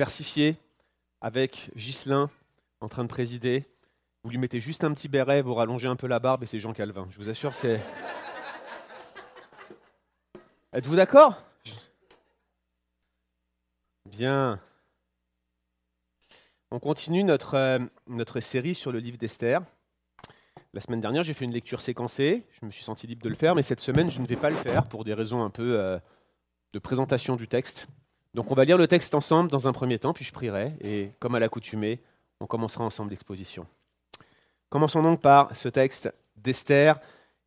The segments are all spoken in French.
versifié, avec Ghislain en train de présider. Vous lui mettez juste un petit béret, vous rallongez un peu la barbe et c'est Jean Calvin. Je vous assure, c'est. Êtes-vous d'accord? Bien. On continue notre, euh, notre série sur le livre d'Esther. La semaine dernière, j'ai fait une lecture séquencée. Je me suis senti libre de le faire, mais cette semaine, je ne vais pas le faire pour des raisons un peu euh, de présentation du texte. Donc, on va lire le texte ensemble dans un premier temps, puis je prierai. Et comme à l'accoutumée, on commencera ensemble l'exposition. Commençons donc par ce texte d'Esther,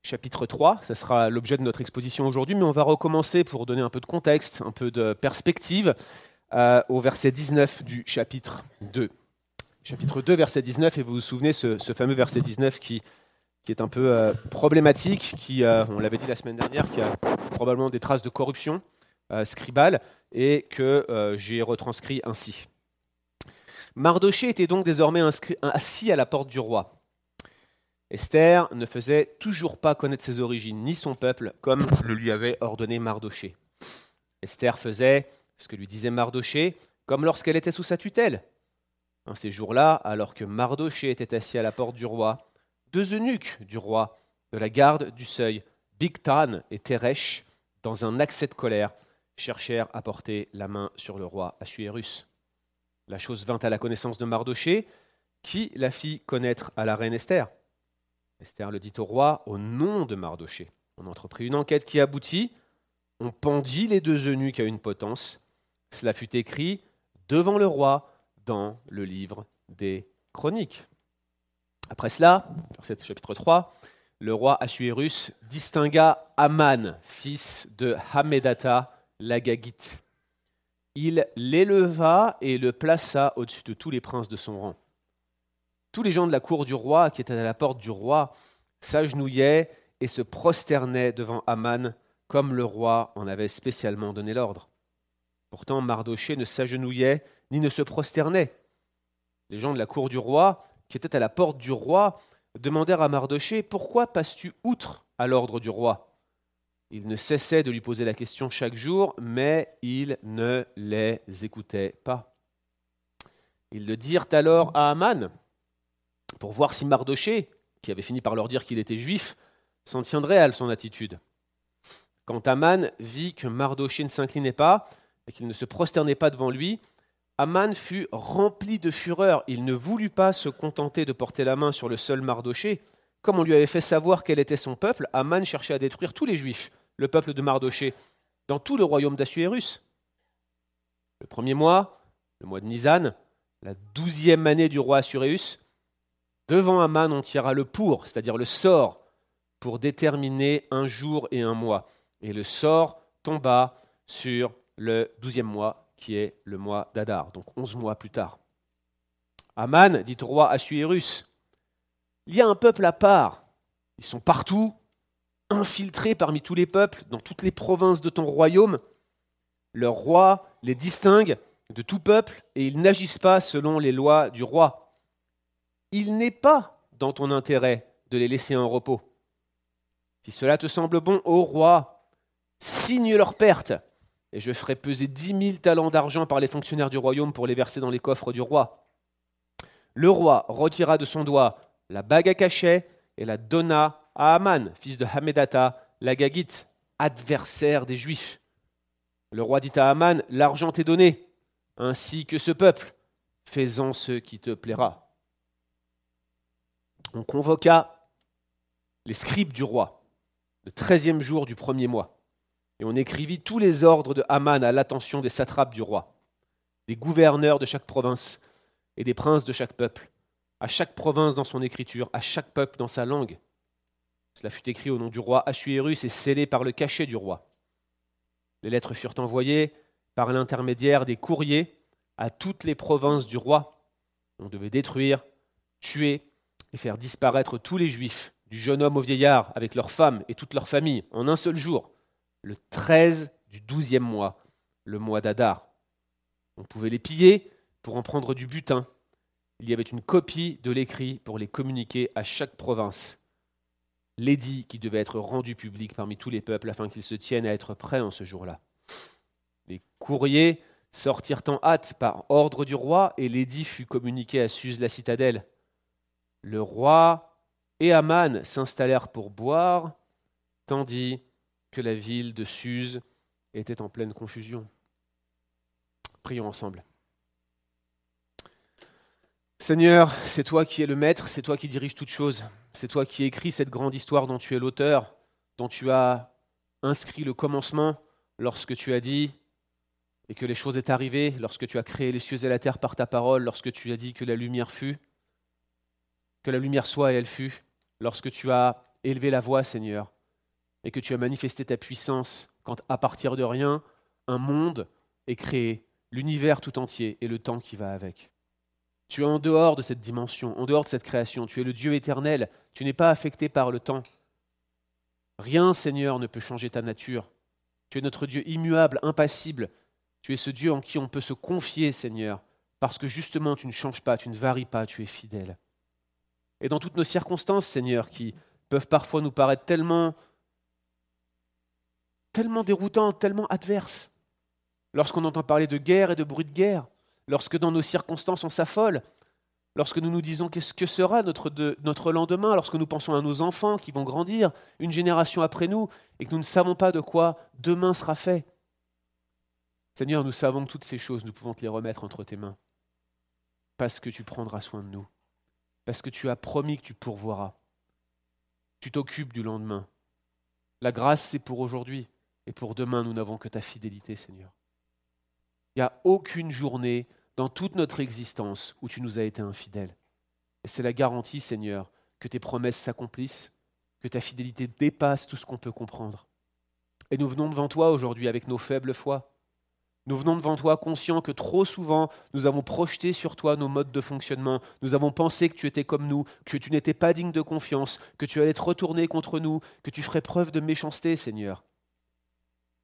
chapitre 3. Ce sera l'objet de notre exposition aujourd'hui, mais on va recommencer pour donner un peu de contexte, un peu de perspective, euh, au verset 19 du chapitre 2. Chapitre 2, verset 19, et vous vous souvenez ce, fameux verset 19 qui, qui est un peu euh, problématique, qui, euh, on l'avait dit la semaine dernière, qui a probablement des traces de corruption scribale, et que j'ai retranscrit ainsi. Mardoché était donc désormais assis à la porte du roi. Esther ne faisait toujours pas connaître ses origines, ni son peuple, comme le lui avait ordonné Mardoché. Esther faisait ce que lui disait Mardoché, comme lorsqu'elle était sous sa tutelle. En ces jours-là, alors que Mardoché était assis à la porte du roi, deux eunuques du roi, de la garde du seuil, Bigtan et Teresh, dans un accès de colère, cherchèrent à porter la main sur le roi Assuérus. La chose vint à la connaissance de Mardoché, qui la fit connaître à la reine Esther. Esther le dit au roi au nom de Mardoché. On entreprit une enquête qui aboutit. On pendit les deux eunuques à une potence. Cela fut écrit devant le roi dans le livre des chroniques. Après cela, verset chapitre 3, le roi Assuérus distingua Aman, fils de Hamedata l'Agagite il l'éleva et le plaça au-dessus de tous les princes de son rang. Tous les gens de la cour du roi qui étaient à la porte du roi s'agenouillaient et se prosternaient devant Aman comme le roi en avait spécialement donné l'ordre. Pourtant, Mardoché ne s'agenouillait ni ne se prosternait. Les gens de la cour du roi, qui étaient à la porte du roi, demandèrent à Mardoché Pourquoi passes-tu outre à l'ordre du roi? Il ne cessait de lui poser la question chaque jour, mais il ne les écoutait pas. Ils le dirent alors à Aman, pour voir si Mardoché, qui avait fini par leur dire qu'il était juif, s'en tiendrait à son attitude. Quand Aman vit que Mardoché ne s'inclinait pas et qu'il ne se prosternait pas devant lui, Aman fut rempli de fureur. Il ne voulut pas se contenter de porter la main sur le seul Mardoché. Comme on lui avait fait savoir quel était son peuple, Aman cherchait à détruire tous les juifs le peuple de Mardoché, dans tout le royaume d'Assuérus. Le premier mois, le mois de Nisan, la douzième année du roi Assuérus, devant Aman on tira le pour, c'est-à-dire le sort, pour déterminer un jour et un mois. Et le sort tomba sur le douzième mois, qui est le mois d'Adar, donc onze mois plus tard. Aman dit au roi Assuérus, il y a un peuple à part, ils sont partout, parmi tous les peuples, dans toutes les provinces de ton royaume. Leur roi les distingue de tout peuple et ils n'agissent pas selon les lois du roi. Il n'est pas dans ton intérêt de les laisser en repos. Si cela te semble bon, ô roi, signe leur perte, et je ferai peser dix mille talents d'argent par les fonctionnaires du royaume pour les verser dans les coffres du roi. Le roi retira de son doigt la bague à cachet et la donna à Aman, fils de Hamedata, l'Agagite, adversaire des Juifs. Le roi dit à Aman, L'argent t'est donné, ainsi que ce peuple, fais-en ce qui te plaira. On convoqua les scribes du roi, le treizième jour du premier mois, et on écrivit tous les ordres de Haman à l'attention des satrapes du roi, des gouverneurs de chaque province et des princes de chaque peuple, à chaque province dans son écriture, à chaque peuple dans sa langue. Cela fut écrit au nom du roi Assuérus et scellé par le cachet du roi. Les lettres furent envoyées par l'intermédiaire des courriers à toutes les provinces du roi. On devait détruire, tuer et faire disparaître tous les juifs, du jeune homme au vieillard, avec leurs femmes et toutes leurs familles, en un seul jour, le 13 du douzième mois, le mois d'Adar. On pouvait les piller pour en prendre du butin. Il y avait une copie de l'écrit pour les communiquer à chaque province l'édit qui devait être rendu public parmi tous les peuples afin qu'ils se tiennent à être prêts en ce jour-là. Les courriers sortirent en hâte par ordre du roi, et l'édit fut communiqué à Suse la citadelle. Le roi et Aman s'installèrent pour boire, tandis que la ville de Suse était en pleine confusion. Prions ensemble. Seigneur, c'est toi qui es le maître, c'est toi qui diriges toutes choses, c'est toi qui écris cette grande histoire dont tu es l'auteur, dont tu as inscrit le commencement lorsque tu as dit et que les choses est arrivées, lorsque tu as créé les cieux et la terre par ta parole, lorsque tu as dit que la lumière fut, que la lumière soit et elle fut, lorsque tu as élevé la voix, Seigneur, et que tu as manifesté ta puissance quand, à partir de rien, un monde est créé, l'univers tout entier et le temps qui va avec. Tu es en dehors de cette dimension, en dehors de cette création. Tu es le Dieu éternel. Tu n'es pas affecté par le temps. Rien, Seigneur, ne peut changer ta nature. Tu es notre Dieu immuable, impassible. Tu es ce Dieu en qui on peut se confier, Seigneur, parce que justement tu ne changes pas, tu ne varies pas, tu es fidèle. Et dans toutes nos circonstances, Seigneur, qui peuvent parfois nous paraître tellement, tellement déroutantes, tellement adverses, lorsqu'on entend parler de guerre et de bruit de guerre, lorsque dans nos circonstances on s'affole, lorsque nous nous disons qu'est-ce que sera notre, notre lendemain, lorsque nous pensons à nos enfants qui vont grandir une génération après nous et que nous ne savons pas de quoi demain sera fait. Seigneur, nous savons que toutes ces choses, nous pouvons te les remettre entre tes mains, parce que tu prendras soin de nous, parce que tu as promis que tu pourvoiras. Tu t'occupes du lendemain. La grâce, c'est pour aujourd'hui, et pour demain, nous n'avons que ta fidélité, Seigneur. Il n'y a aucune journée dans toute notre existence où tu nous as été infidèle. Et c'est la garantie, Seigneur, que tes promesses s'accomplissent, que ta fidélité dépasse tout ce qu'on peut comprendre. Et nous venons devant toi aujourd'hui avec nos faibles foi. Nous venons devant toi conscients que trop souvent nous avons projeté sur toi nos modes de fonctionnement, nous avons pensé que tu étais comme nous, que tu n'étais pas digne de confiance, que tu allais te retourner contre nous, que tu ferais preuve de méchanceté, Seigneur.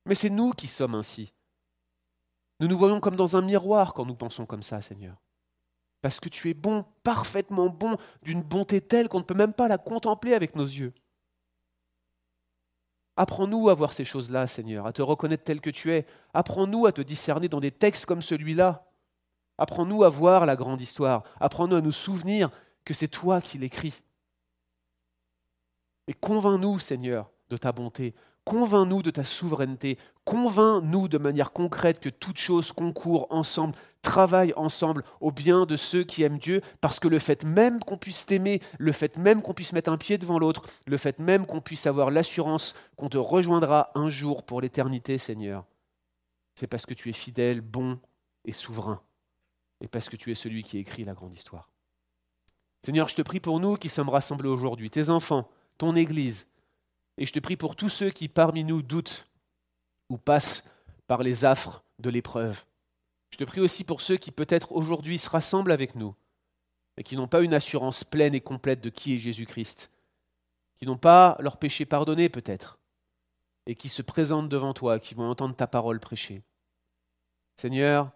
Mais c'est nous qui sommes ainsi. Nous nous voyons comme dans un miroir quand nous pensons comme ça, Seigneur. Parce que tu es bon, parfaitement bon, d'une bonté telle qu'on ne peut même pas la contempler avec nos yeux. Apprends-nous à voir ces choses-là, Seigneur, à te reconnaître tel que tu es. Apprends-nous à te discerner dans des textes comme celui-là. Apprends-nous à voir la grande histoire. Apprends-nous à nous souvenir que c'est toi qui l'écris. Et convainc-nous, Seigneur, de ta bonté. Convainc-nous de ta souveraineté. Convainc-nous de manière concrète que toutes choses concourent ensemble, travaillent ensemble au bien de ceux qui aiment Dieu, parce que le fait même qu'on puisse t'aimer, le fait même qu'on puisse mettre un pied devant l'autre, le fait même qu'on puisse avoir l'assurance qu'on te rejoindra un jour pour l'éternité, Seigneur, c'est parce que tu es fidèle, bon et souverain, et parce que tu es celui qui écrit la grande histoire. Seigneur, je te prie pour nous qui sommes rassemblés aujourd'hui, tes enfants, ton Église, et je te prie pour tous ceux qui parmi nous doutent ou passent par les affres de l'épreuve. Je te prie aussi pour ceux qui peut-être aujourd'hui se rassemblent avec nous, et qui n'ont pas une assurance pleine et complète de qui est Jésus-Christ, qui n'ont pas leur péché pardonné peut-être, et qui se présentent devant toi, qui vont entendre ta parole prêcher. Seigneur,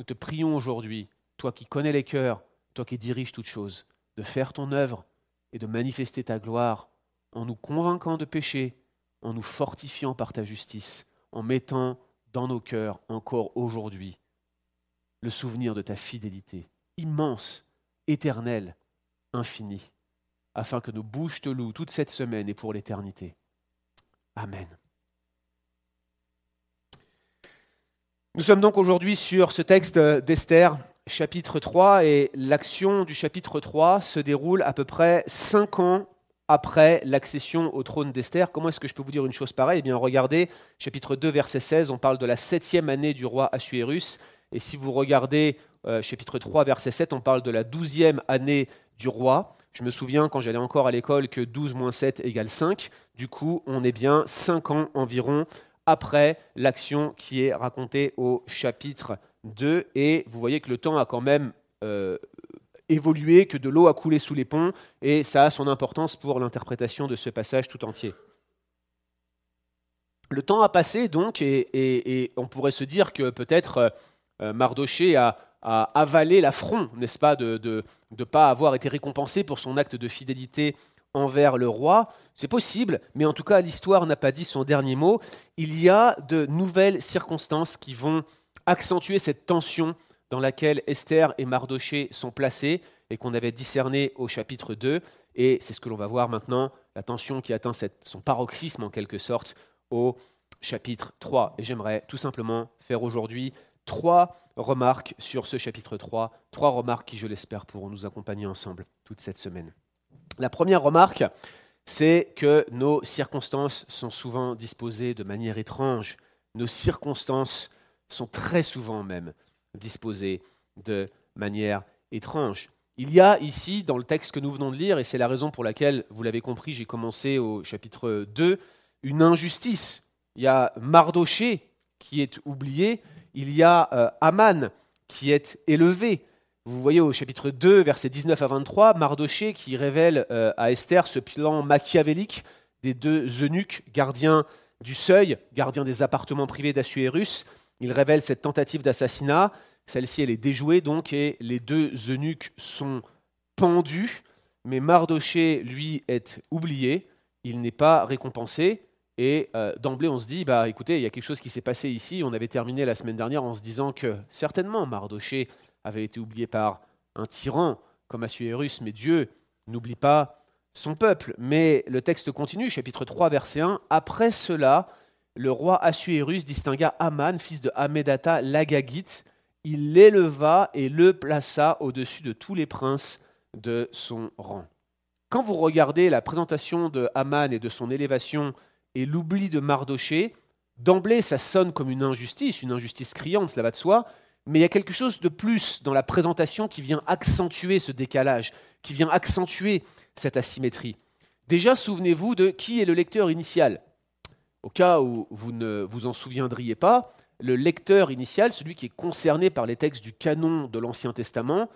nous te prions aujourd'hui, toi qui connais les cœurs, toi qui diriges toutes choses, de faire ton œuvre et de manifester ta gloire en nous convainquant de péché, en nous fortifiant par ta justice, en mettant dans nos cœurs encore aujourd'hui le souvenir de ta fidélité immense, éternelle, infinie, afin que nos bouches te louent toute cette semaine et pour l'éternité. Amen. Nous sommes donc aujourd'hui sur ce texte d'Esther, chapitre 3, et l'action du chapitre 3 se déroule à peu près cinq ans après l'accession au trône d'Esther. Comment est-ce que je peux vous dire une chose pareille? Eh bien, regardez, chapitre 2, verset 16, on parle de la septième année du roi Assuérus. Et si vous regardez euh, chapitre 3, verset 7, on parle de la douzième année du roi. Je me souviens quand j'allais encore à l'école que 12 moins 7 égale 5. Du coup, on est bien 5 ans environ après l'action qui est racontée au chapitre 2. Et vous voyez que le temps a quand même euh, évolué, que de l'eau a coulé sous les ponts, et ça a son importance pour l'interprétation de ce passage tout entier. Le temps a passé donc, et, on pourrait se dire que peut-être euh, Mardoché a, avalé l'affront, n'est-ce pas, de ne pas avoir été récompensé pour son acte de fidélité envers le roi. C'est possible, mais en tout cas, l'histoire n'a pas dit son dernier mot. Il y a de nouvelles circonstances qui vont accentuer cette tension dans laquelle Esther et Mardoché sont placés et qu'on avait discerné au chapitre 2. Et c'est ce que l'on va voir maintenant, la tension qui atteint son paroxysme en quelque sorte au chapitre 3. Et j'aimerais tout simplement faire aujourd'hui trois remarques sur ce chapitre 3, trois remarques qui, je l'espère, pourront nous accompagner ensemble toute cette semaine. La première remarque, c'est que nos circonstances sont souvent disposées de manière étrange. Nos circonstances sont très souvent même disposées de manière étrange. Il y a ici, dans le texte que nous venons de lire, et c'est la raison pour laquelle, vous l'avez compris, j'ai commencé au chapitre 2, une injustice. Il y a Mardoché qui est oublié, il y a euh, Aman qui est élevé. Vous voyez au chapitre 2, versets 19 à 23, Mardoché qui révèle euh, à Esther ce plan machiavélique des deux eunuques gardiens du seuil, gardiens des appartements privés d'Assuérus. Il révèle cette tentative d'assassinat. Celle-ci, elle est déjouée donc, et les deux eunuques sont pendus. Mais Mardoché, lui, est oublié. Il n'est pas récompensé. Et euh, d'emblée, on se dit, bah, écoutez, il y a quelque chose qui s'est passé ici. On avait terminé la semaine dernière en se disant que certainement Mardoché avait été oublié par un tyran comme Assuérus, mais Dieu n'oublie pas son peuple. Mais le texte continue, chapitre 3, verset 1. Après cela, le roi Assuérus distingua Aman, fils de Hamedata, l'Agagite. Il l'éleva et le plaça au-dessus de tous les princes de son rang. Quand vous regardez la présentation de Aman et de son élévation et l'oubli de Mardoché, d'emblée, ça sonne comme une injustice, une injustice criante, cela va de soi, mais il y a quelque chose de plus dans la présentation qui vient accentuer ce décalage, qui vient accentuer cette asymétrie. Déjà, souvenez-vous de qui est le lecteur initial. Au cas où vous ne vous en souviendriez pas, le lecteur initial, celui qui est concerné par les textes du canon de l'Ancien Testament,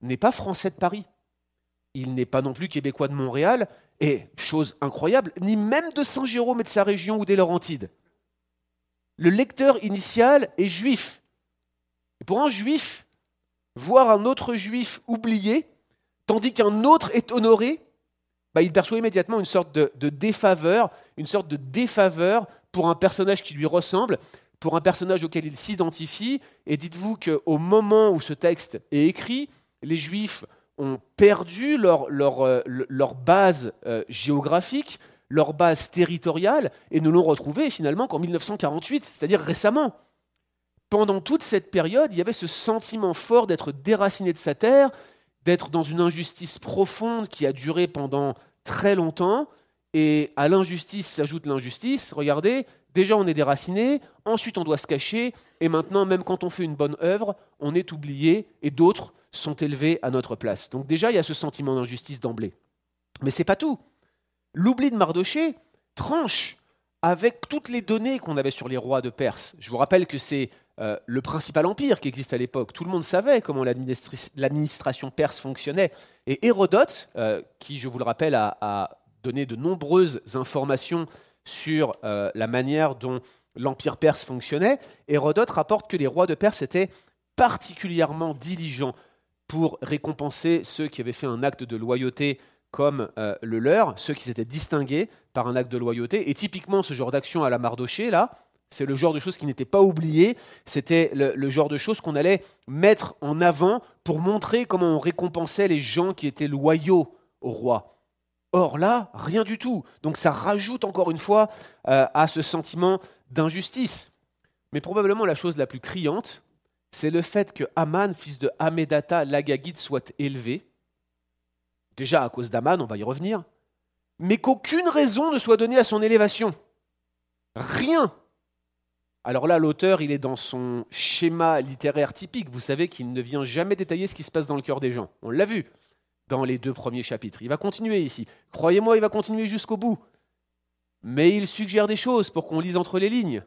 n'est pas français de Paris. Il n'est pas non plus québécois de Montréal, et, chose incroyable, ni même de Saint-Jérôme et de sa région ou des Laurentides. Le lecteur initial est juif. Pour un juif, voir un autre juif oublié, tandis qu'un autre est honoré, bah, il perçoit immédiatement une sorte de, défaveur, une sorte de défaveur pour un personnage qui lui ressemble, pour un personnage auquel il s'identifie. Et dites-vous qu'au moment où ce texte est écrit, les Juifs ont perdu leur, euh, base euh, géographique, leur base territoriale, et ne l'ont retrouvée finalement qu'en 1948, c'est-à-dire récemment. Pendant toute cette période, il y avait ce sentiment fort d'être déraciné de sa terre, d'être dans une injustice profonde qui a duré pendant très longtemps, et à l'injustice s'ajoute l'injustice. Regardez, déjà on est déraciné, ensuite on doit se cacher, et maintenant même quand on fait une bonne œuvre, on est oublié, et d'autres sont élevés à notre place. Donc déjà, il y a ce sentiment d'injustice d'emblée. Mais c'est pas tout. L'oubli de Mardoché tranche avec toutes les données qu'on avait sur les rois de Perse. Je vous rappelle que c'est euh, le principal empire qui existe à l'époque. Tout le monde savait comment l'administration perse fonctionnait. Et Hérodote, euh, qui, je vous le rappelle, a, donné de nombreuses informations sur euh, la manière dont l'empire perse fonctionnait, Hérodote rapporte que les rois de Perse étaient particulièrement diligents pour récompenser ceux qui avaient fait un acte de loyauté comme le leur, ceux qui s'étaient distingués par un acte de loyauté. Et typiquement, ce genre d'action à la Mardoché, là, c'est le genre de choses qui n'était pas oublié, c'était le, genre de choses qu'on allait mettre en avant pour montrer comment on récompensait les gens qui étaient loyaux au roi. Or là, rien du tout. Donc ça rajoute encore une fois euh, à ce sentiment d'injustice. Mais probablement la chose la plus criante, c'est le fait que Aman, fils de Hamedata l'Agagite, soit élevé. Déjà à cause d'Aman, on va y revenir. Mais qu'aucune raison ne soit donnée à son élévation. Rien. Alors là, l'auteur, il est dans son schéma littéraire typique. Vous savez qu'il ne vient jamais détailler ce qui se passe dans le cœur des gens. On l'a vu dans les deux premiers chapitres. Il va continuer ici. Croyez-moi, il va continuer jusqu'au bout. Mais il suggère des choses pour qu'on lise entre les lignes.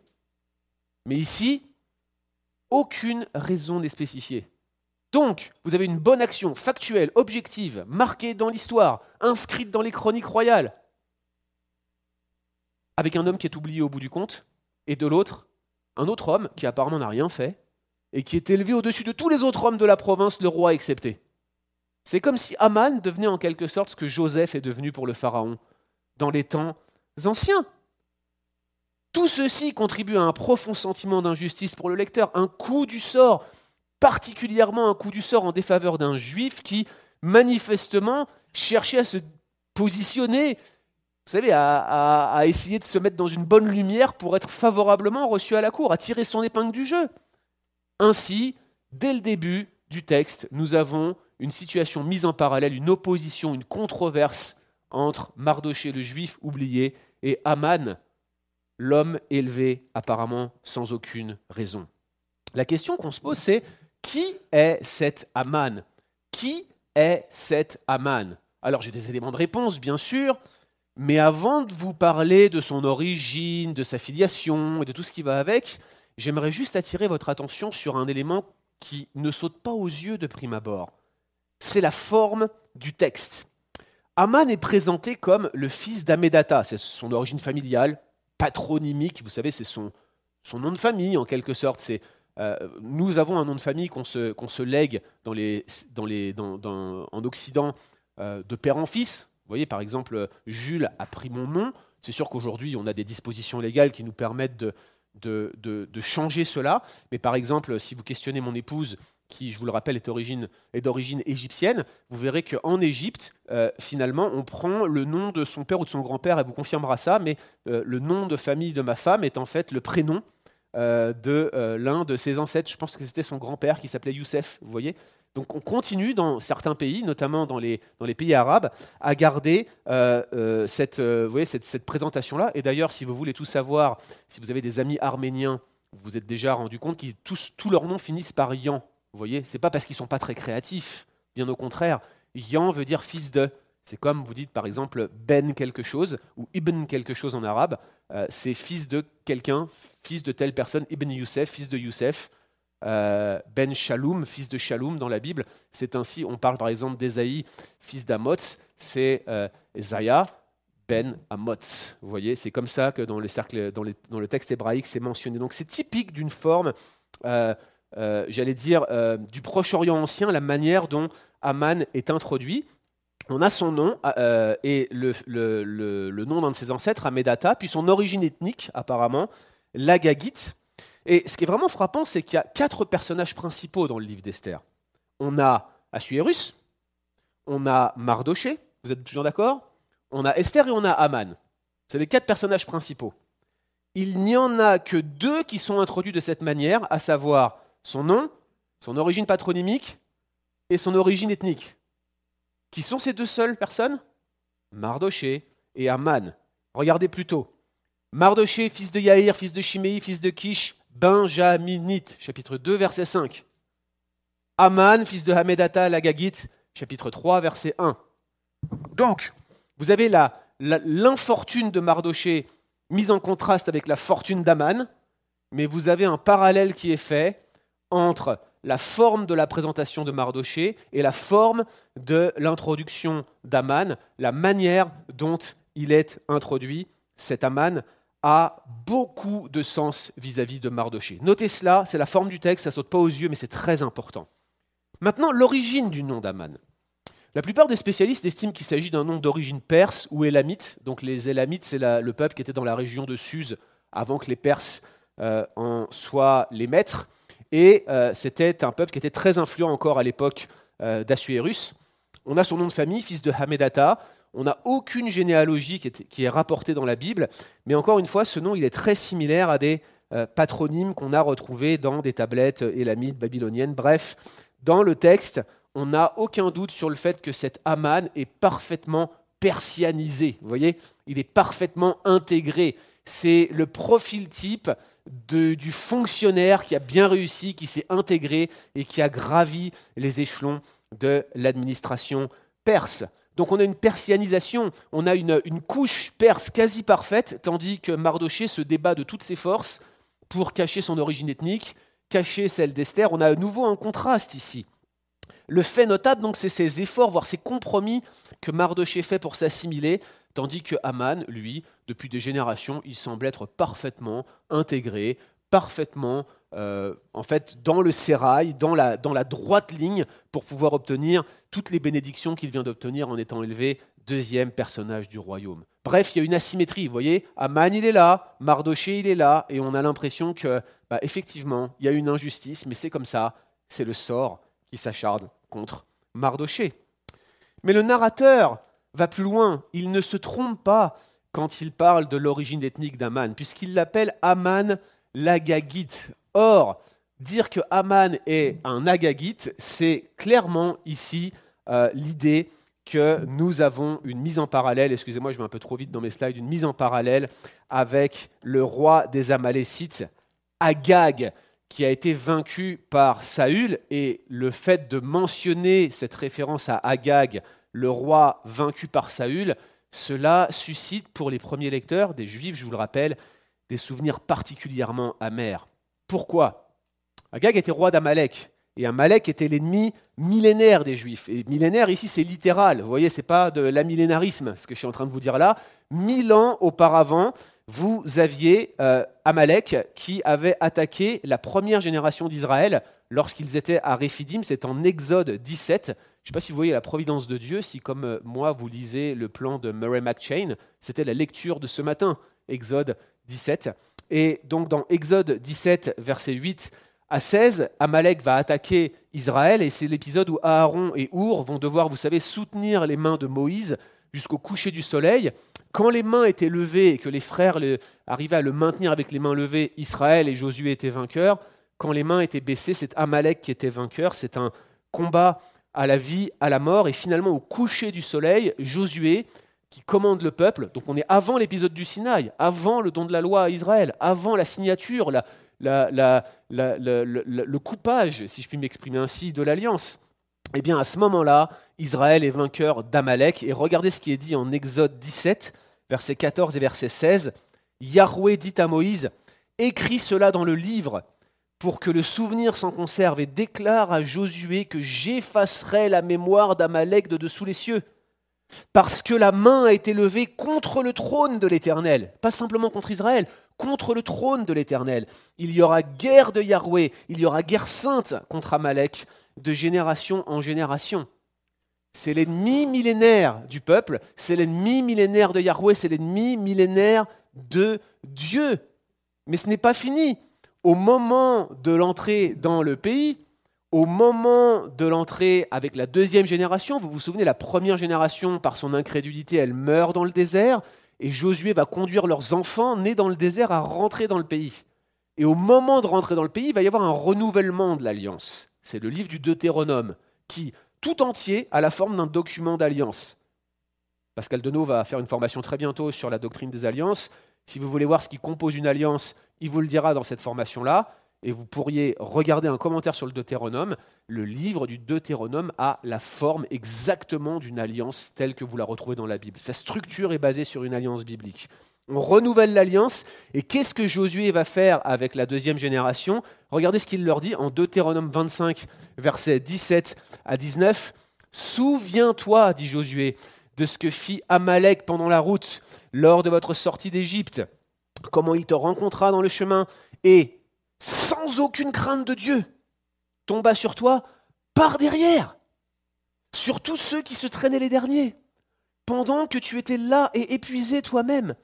Mais ici, aucune raison n'est spécifiée. Donc, vous avez une bonne action factuelle, objective, marquée dans l'histoire, inscrite dans les chroniques royales, avec un homme qui est oublié au bout du compte, et de l'autre, un autre homme qui apparemment n'a rien fait, et qui est élevé au-dessus de tous les autres hommes de la province, le roi excepté. C'est comme si Aman devenait en quelque sorte ce que Joseph est devenu pour le Pharaon dans les temps anciens. Tout ceci contribue à un profond sentiment d'injustice pour le lecteur, un coup du sort, particulièrement un coup du sort en défaveur d'un juif qui, manifestement, cherchait à se positionner, vous savez, à, essayer de se mettre dans une bonne lumière pour être favorablement reçu à la cour, à tirer son épingle du jeu. Ainsi, dès le début du texte, nous avons une situation mise en parallèle, une opposition, une controverse entre Mardoché le juif oublié et Aman, l'homme élevé apparemment sans aucune raison. La question qu'on se pose, c'est qui est cet Aman Qui est cet Aman Alors j'ai des éléments de réponse, bien sûr, mais avant de vous parler de son origine, de sa filiation et de tout ce qui va avec, j'aimerais juste attirer votre attention sur un élément qui ne saute pas aux yeux de prime abord. C'est la forme du texte. Aman est présenté comme le fils d'Amedata, c'est son origine familiale, patronymique, vous savez, c'est son, son nom de famille en quelque sorte. C'est, euh, nous avons un nom de famille qu'on se, qu'on se lègue dans les, dans les, dans, en Occident euh, de père en fils. Vous voyez, par exemple, Jules a pris mon nom. C'est sûr qu'aujourd'hui, on a des dispositions légales qui nous permettent de, de, de, changer cela. Mais par exemple, si vous questionnez mon épouse, qui, je vous le rappelle, est, d'origine égyptienne, vous verrez qu'en Égypte, euh, finalement, on prend le nom de son père ou de son grand-père, elle vous confirmera ça, mais euh, le nom de famille de ma femme est en fait le prénom euh, de l'un de ses ancêtres. Je pense que c'était son grand-père qui s'appelait Youssef, vous voyez donc on continue dans certains pays, notamment dans les, dans les pays arabes, à garder cette, vous voyez, cette, cette présentation-là. Et d'ailleurs, si vous voulez tout savoir, si vous avez des amis arméniens, vous vous êtes déjà rendu compte qu'ils tous, tous leurs noms finissent par Yan. Vous voyez, c'est pas parce qu'ils sont pas très créatifs, bien au contraire. Yan veut dire fils de. C'est comme vous dites par exemple Ben quelque chose ou Ibn quelque chose en arabe. Euh, c'est fils de quelqu'un, fils de telle personne. Ibn Youssef, fils de Youssef. Euh, ben Shalom, fils de Shalom dans la Bible. C'est ainsi, on parle par exemple d'Esaïe, fils d'Amots. C'est euh, ben Amots. Vous voyez, c'est comme ça que dans, cercles, dans, dans le texte hébraïque, c'est mentionné. Donc c'est typique d'une forme euh, j'allais dire, du Proche-Orient ancien, la manière dont Aman est introduit. On a son nom et le, nom d'un de ses ancêtres, Amedata, puis son origine ethnique, apparemment, l'Agagite. Et ce qui est vraiment frappant, c'est qu'il y a quatre personnages principaux dans le livre d'Esther. On a Assuérus, on a Mardoché, vous êtes toujours d'accord? On a Esther et on a Aman. C'est les quatre personnages principaux. Il n'y en a que deux qui sont introduits de cette manière, à savoir son nom, son origine patronymique et son origine ethnique. Qui sont ces deux seules personnes? Mardoché et Aman. Regardez plutôt. Mardoché, fils de Yaïr, fils de Chiméi, fils de Kish, Benjaminite, chapitre 2, verset 5. Aman, fils de Hamedata, l'Agagite, chapitre 3, verset 1. Donc, vous avez l'infortune de Mardoché mise en contraste avec la fortune d'Aman, mais vous avez un parallèle qui est fait entre la forme de la présentation de Mardoché et la forme de l'introduction d'Aman, la manière dont il est introduit. Cet Aman a beaucoup de sens vis-à-vis de Mardoché. Notez cela, c'est la forme du texte, ça saute pas aux yeux, mais c'est très important. Maintenant, l'origine du nom d'Aman. La plupart des spécialistes estiment qu'il s'agit d'un nom d'origine perse ou élamite. Donc les élamites, c'est le peuple qui était dans la région de Suse avant que les Perses euh, en soient les maîtres. Et euh, c'était un peuple qui était très influent encore à l'époque euh, d'Assuérus. On a son nom de famille, fils de Hamedata. On n'a aucune généalogie qui est, rapportée dans la Bible, mais encore une fois, ce nom est très similaire à des euh, patronymes qu'on a retrouvés dans des tablettes élamites, babyloniennes. Bref, dans le texte, on n'a aucun doute sur le fait que cet Aman est parfaitement persianisé. Vous voyez, il est parfaitement intégré. C'est le profil type du fonctionnaire qui a bien réussi, qui s'est intégré et qui a gravi les échelons de l'administration perse. Donc on a une persianisation, on a une, couche perse quasi parfaite, tandis que Mardoché se débat de toutes ses forces pour cacher son origine ethnique, cacher celle d'Esther. On a à nouveau un contraste ici. Le fait notable, donc, c'est ces efforts, voire ces compromis que Mardoché fait pour s'assimiler, tandis que Haman, lui, depuis des générations, il semble être parfaitement intégré, parfaitement euh, en fait, dans le sérail, dans la, droite ligne, pour pouvoir obtenir toutes les bénédictions qu'il vient d'obtenir en étant élevé deuxième personnage du royaume. Bref, il y a une asymétrie. Vous voyez, Aman, il est là, Mardoché, il est là, et on a l'impression que, bah, effectivement, il y a une injustice, mais c'est comme ça, c'est le sort qui s'acharde contre Mardoché. Mais le narrateur va plus loin. Il ne se trompe pas quand il parle de l'origine ethnique d'Aman, puisqu'il l'appelle Aman l'Agagite. Or, dire que Aman est un Agagite, c'est clairement ici euh, l'idée que nous avons une mise en parallèle, excusez-moi, je vais un peu trop vite dans mes slides, une mise en parallèle avec le roi des Amalécites, Agag, qui a été vaincu par Saül. Et le fait de mentionner cette référence à Agag, le roi vaincu par Saül, cela suscite pour les premiers lecteurs, des juifs, je vous le rappelle, des souvenirs particulièrement amers. Pourquoi? Agag était roi d'Amalek. Et Amalek était l'ennemi millénaire des Juifs. Et millénaire, ici, c'est littéral. Vous voyez, ce n'est pas de l'amillénarisme, ce que je suis en train de vous dire là. Mille ans auparavant, vous aviez euh, Amalek qui avait attaqué la première génération d'Israël lorsqu'ils étaient à Réphidim. C'est en Exode 17. Je ne sais pas si vous voyez la providence de Dieu, si comme euh, moi vous lisez le plan de Murray McChain, c'était la lecture de ce matin, Exode 17. Et donc dans Exode 17, verset 8, à 16, Amalek va attaquer Israël et c'est l'épisode où Aaron et Our vont devoir, vous savez, soutenir les mains de Moïse jusqu'au coucher du soleil. Quand les mains étaient levées et que les frères arrivaient à le maintenir avec les mains levées, Israël et Josué étaient vainqueurs. Quand les mains étaient baissées, c'est Amalek qui était vainqueur. C'est un combat à la vie, à la mort. Et finalement, au coucher du soleil, Josué, qui commande le peuple, donc on est avant l'épisode du Sinaï, avant le don de la loi à Israël, avant la signature, le, coupage, si je puis m'exprimer ainsi, de l'alliance, eh bien à ce moment-là, Israël est vainqueur d'Amalek. Et regardez ce qui est dit en Exode 17, versets 14 et verset 16. Yahweh dit à Moïse, écris cela dans le livre pour que le souvenir s'en conserve et déclare à Josué que j'effacerai la mémoire d'Amalek de dessous les cieux. Parce que la main a été levée contre le trône de l'Éternel, pas simplement contre Israël, contre le trône de l'Éternel. Il y aura guerre de Yahweh, il y aura guerre sainte contre Amalek de génération en génération. C'est l'ennemi millénaire du peuple, c'est l'ennemi millénaire de Yahweh, c'est l'ennemi millénaire de Dieu. Mais ce n'est pas fini. Au moment de l'entrée dans le pays, au moment de l'entrée avec la deuxième génération, vous vous souvenez, la première génération, par son incrédulité, elle meurt dans le désert et Josué va conduire leurs enfants nés dans le désert à rentrer dans le pays. Et au moment de rentrer dans le pays, il va y avoir un renouvellement de l'alliance. C'est le livre du Deutéronome qui, tout entier, a la forme d'un document d'alliance. Pascal Denot va faire une formation très bientôt sur la doctrine des alliances. Si vous voulez voir ce qui compose une alliance, il vous le dira dans cette formation-là et vous pourriez regarder un commentaire sur le Deutéronome. Le livre du Deutéronome a la forme exactement d'une alliance telle que vous la retrouvez dans la Bible. Sa structure est basée sur une alliance biblique. On renouvelle l'alliance, et qu'est-ce que Josué va faire avec la deuxième génération? Regardez ce qu'il leur dit en Deutéronome 25, versets 17 à 19. Souviens-toi, dit Josué, de ce que fit Amalek pendant la route, lors de votre sortie d'Égypte, comment il te rencontra dans le chemin, et sans aucune crainte de Dieu, tomba sur toi par derrière, sur tous ceux qui se traînaient les derniers, pendant que tu étais là et épuisé toi-même.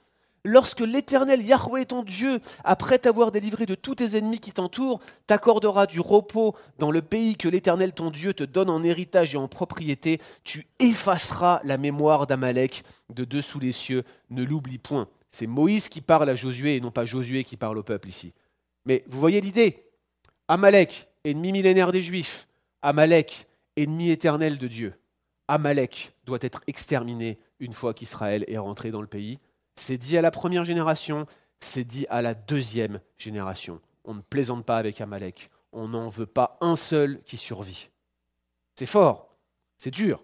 Lorsque l'Éternel Yahweh, ton Dieu, après t'avoir délivré de tous tes ennemis qui t'entourent, t'accordera du repos dans le pays que l'Éternel, ton Dieu, te donne en héritage et en propriété, tu effaceras la mémoire d'Amalek de dessous les cieux, ne l'oublie point. C'est Moïse qui parle à Josué et non pas Josué qui parle au peuple ici. Mais vous voyez l'idée Amalek, ennemi millénaire des Juifs. Amalek, ennemi éternel de Dieu. Amalek doit être exterminé une fois qu'Israël est rentré dans le pays. C'est dit à la première génération, c'est dit à la deuxième génération. On ne plaisante pas avec Amalek. On n'en veut pas un seul qui survit. C'est fort, c'est dur.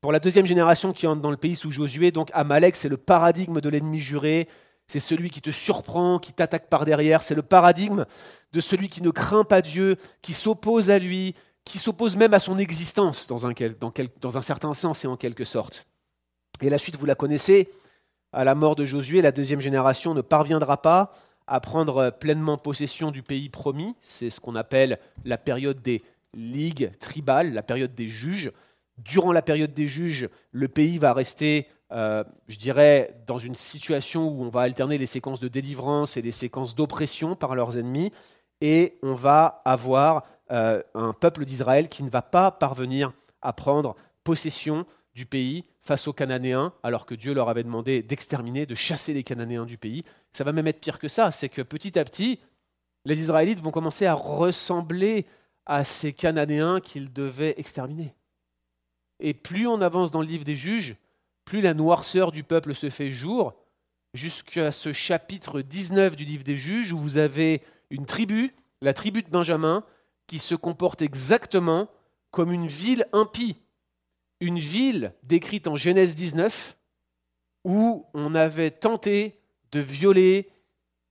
Pour la deuxième génération qui entre dans le pays sous Josué, donc Amalek, c'est le paradigme de l'ennemi juré, c'est celui qui te surprend, qui t'attaque par derrière. C'est le paradigme de celui qui ne craint pas Dieu, qui s'oppose à lui, qui s'oppose même à son existence dans un, certain sens et en quelque sorte. Et la suite, vous la connaissez. À la mort de Josué, la deuxième génération ne parviendra pas à prendre pleinement possession du pays promis. C'est ce qu'on appelle la période des ligues tribales, la période des juges. Durant la période des juges, le pays va rester, euh, je dirais, dans une situation où on va alterner les séquences de délivrance et les séquences d'oppression par leurs ennemis, et on va avoir euh, un peuple d'Israël qui ne va pas parvenir à prendre possession du pays face aux Cananéens, alors que Dieu leur avait demandé d'exterminer, de chasser les Cananéens du pays. Ça va même être pire que ça, c'est que petit à petit, les Israélites vont commencer à ressembler à ces Cananéens qu'ils devaient exterminer. Et plus on avance dans le livre des juges, plus la noirceur du peuple se fait jour, jusqu'à ce chapitre 19 du livre des juges, où vous avez une tribu, la tribu de Benjamin, qui se comporte exactement comme une ville impie. Une ville décrite en Genèse 19, où on avait tenté de violer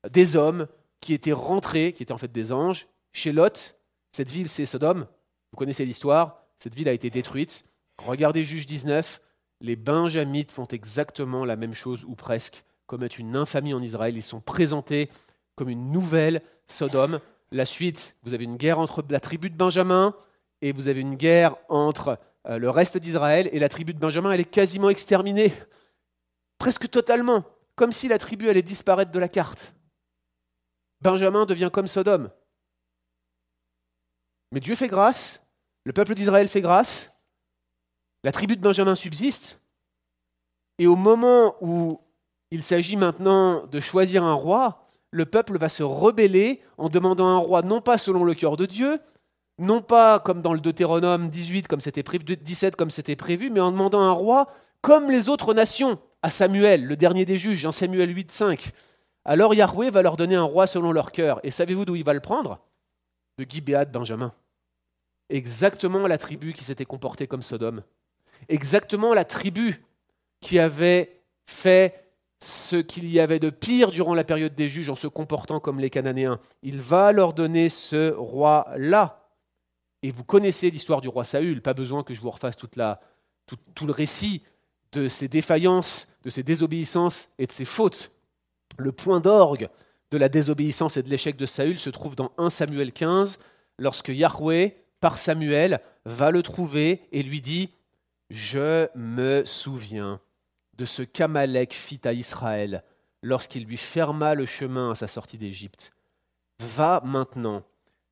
des hommes qui étaient rentrés, qui étaient en fait des anges, chez Lot. Cette ville, c'est Sodome. Vous connaissez l'histoire. Cette ville a été détruite. Regardez Juge 19. Les Benjamites font exactement la même chose, ou presque, commettent une infamie en Israël. Ils sont présentés comme une nouvelle Sodome. La suite, vous avez une guerre entre la tribu de Benjamin et vous avez une guerre entre euh, le reste d'Israël et la tribu de Benjamin, elle est quasiment exterminée, presque totalement, comme si la tribu allait disparaître de la carte. Benjamin devient comme Sodome. Mais Dieu fait grâce, le peuple d'Israël fait grâce, la tribu de Benjamin subsiste, et au moment où il s'agit maintenant de choisir un roi, le peuple va se rebeller en demandant un roi non pas selon le cœur de Dieu, non pas comme dans le Deutéronome 18 comme c'était prévu, 17 comme c'était prévu, mais en demandant un roi comme les autres nations à Samuel, le dernier des juges, en Samuel 8, 5. Alors Yahweh va leur donner un roi selon leur cœur. Et savez-vous d'où il va le prendre? De Gibéat de Benjamin. Exactement la tribu qui s'était comportée comme Sodome. Exactement la tribu qui avait fait ce qu'il y avait de pire durant la période des juges en se comportant comme les Cananéens. Il va leur donner ce roi-là. Et vous connaissez l'histoire du roi Saül, pas besoin que je vous refasse toute la, tout, tout le récit de ses défaillances, de ses désobéissances et de ses fautes. Le point d'orgue de la désobéissance et de l'échec de Saül se trouve dans 1 Samuel 15, lorsque Yahweh, par Samuel, va le trouver et lui dit Je me souviens de ce qu'Amalek fit à Israël lorsqu'il lui ferma le chemin à sa sortie d'Égypte. Va maintenant,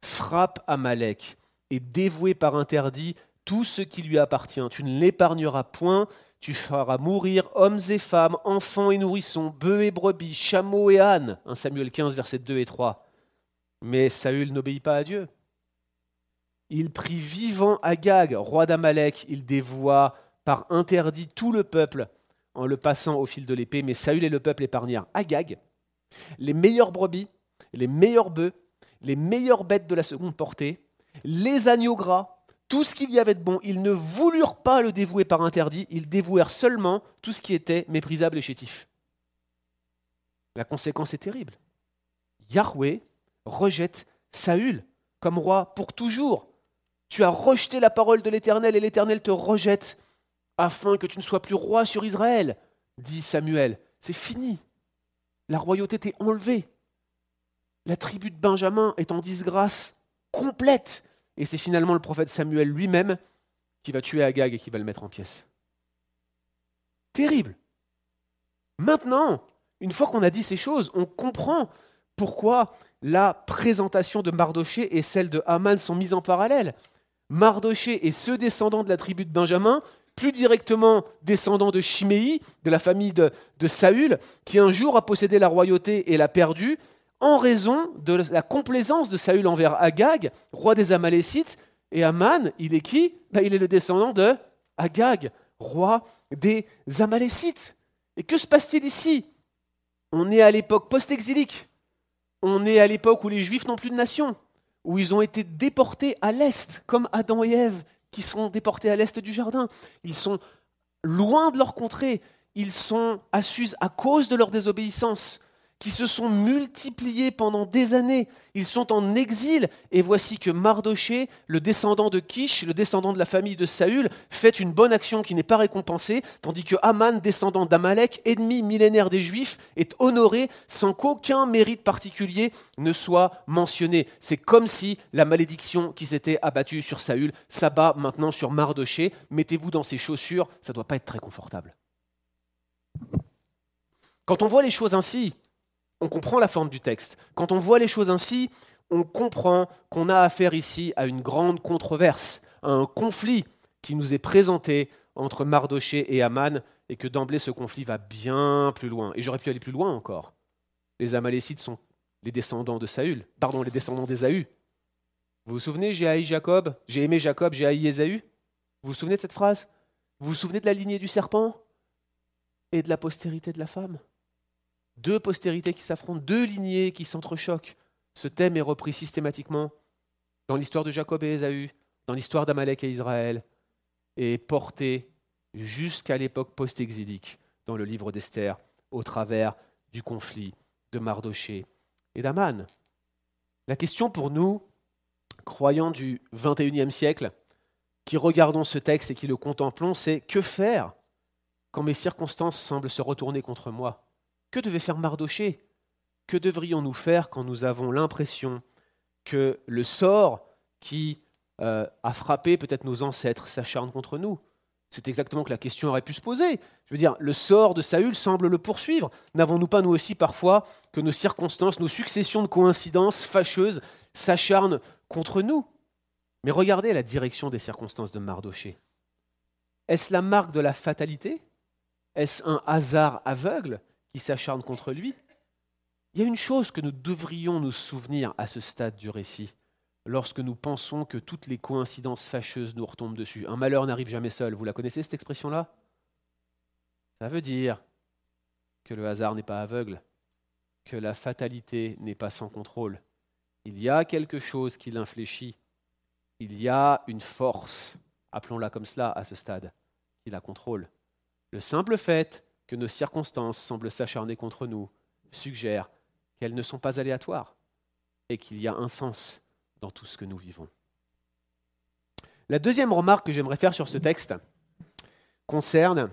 frappe Amalek et dévoué par interdit tout ce qui lui appartient. Tu ne l'épargneras point, tu feras mourir hommes et femmes, enfants et nourrissons, bœufs et brebis, chameaux et ânes. 1 Samuel 15, versets 2 et 3. Mais Saül n'obéit pas à Dieu. Il prit vivant Agag, roi d'Amalek, il dévoua par interdit tout le peuple en le passant au fil de l'épée, mais Saül et le peuple épargnèrent Agag, les meilleures brebis, les meilleurs bœufs, les meilleures bêtes de la seconde portée, les agneaux gras, tout ce qu'il y avait de bon. Ils ne voulurent pas le dévouer par interdit, ils dévouèrent seulement tout ce qui était méprisable et chétif. La conséquence est terrible. Yahweh rejette Saül comme roi pour toujours. Tu as rejeté la parole de l'Éternel et l'Éternel te rejette afin que tu ne sois plus roi sur Israël, dit Samuel. C'est fini. La royauté t'est enlevée. La tribu de Benjamin est en disgrâce complète. Et c'est finalement le prophète Samuel lui-même qui va tuer Agag et qui va le mettre en pièces. Terrible. Maintenant, une fois qu'on a dit ces choses, on comprend pourquoi la présentation de Mardoché et celle de Haman sont mises en parallèle. Mardoché et ceux descendants de la tribu de Benjamin plus directement descendant de Chiméi, de la famille de, Saül, qui un jour a possédé la royauté et l'a perdue, en raison de la complaisance de Saül envers Agag, roi des Amalécites. Et Aman, il est qui? Ben, Il est le descendant de Agag, roi des Amalécites. Et que se passe-t-il ici? On est à l'époque post-exilique. On est à l'époque où les Juifs n'ont plus de nation, où ils ont été déportés à l'Est, comme Adam et Ève qui sont déportés à l'est du jardin. Ils sont loin de leur contrée. Ils sont à Suse à cause de leur désobéissance. Qui se sont multipliés pendant des années. Ils sont en exil, et voici que Mardoché, le descendant de Kish, le descendant de la famille de Saül, fait une bonne action qui n'est pas récompensée, tandis que Aman, descendant d'Amalek, ennemi millénaire des Juifs, est honoré sans qu'aucun mérite particulier ne soit mentionné. C'est comme si la malédiction qui s'était abattue sur Saül s'abat maintenant sur Mardoché. Mettez-vous dans ses chaussures, ça ne doit pas être très confortable. Quand on voit les choses ainsi, on comprend la forme du texte. Quand on voit les choses ainsi, on comprend qu'on a affaire ici à une grande controverse, à un conflit qui nous est présenté entre Mardoché et Aman, et que d'emblée ce conflit va bien plus loin. Et j'aurais pu aller plus loin encore. Les Amalécites sont les descendants de Saül, pardon, les descendants d'Ésaü. Vous vous souvenez, j'ai haï Jacob, j'ai aimé Jacob, j'ai haï Ésaü? Vous vous souvenez de cette phrase? Vous vous souvenez de la lignée du serpent? Et de la postérité de la femme? Deux postérités qui s'affrontent, deux lignées qui s'entrechoquent. Ce thème est repris systématiquement dans l'histoire de Jacob et Ésaü, dans l'histoire d'Amalek et Israël, et porté jusqu'à l'époque post-exilique dans le livre d'Esther, au travers du conflit de Mardoché et d'Aman. La question pour nous, croyants du XXIe siècle, qui regardons ce texte et qui le contemplons, c'est que faire quand mes circonstances semblent se retourner contre moi? Que devait faire Mardoché Que devrions-nous faire quand nous avons l'impression que le sort qui euh, a frappé peut-être nos ancêtres s'acharne contre nous? C'est exactement que la question aurait pu se poser. Je veux dire, le sort de Saül semble le poursuivre. N'avons-nous pas nous aussi parfois que nos circonstances, nos successions de coïncidences fâcheuses s'acharnent contre nous? Mais regardez la direction des circonstances de Mardoché. Est-ce la marque de la fatalité? Est-ce un hasard aveugle? Qui s'acharne contre lui. Il y a une chose que nous devrions nous souvenir à ce stade du récit, lorsque nous pensons que toutes les coïncidences fâcheuses nous retombent dessus. Un malheur n'arrive jamais seul. Vous la connaissez cette expression-là? Ça veut dire que le hasard n'est pas aveugle, que la fatalité n'est pas sans contrôle. Il y a quelque chose qui l'infléchit. Il y a une force, appelons-la comme cela à ce stade, qui la contrôle. Le simple fait que nos circonstances semblent s'acharner contre nous suggère qu'elles ne sont pas aléatoires et qu'il y a un sens dans tout ce que nous vivons. La deuxième remarque que j'aimerais faire sur ce texte concerne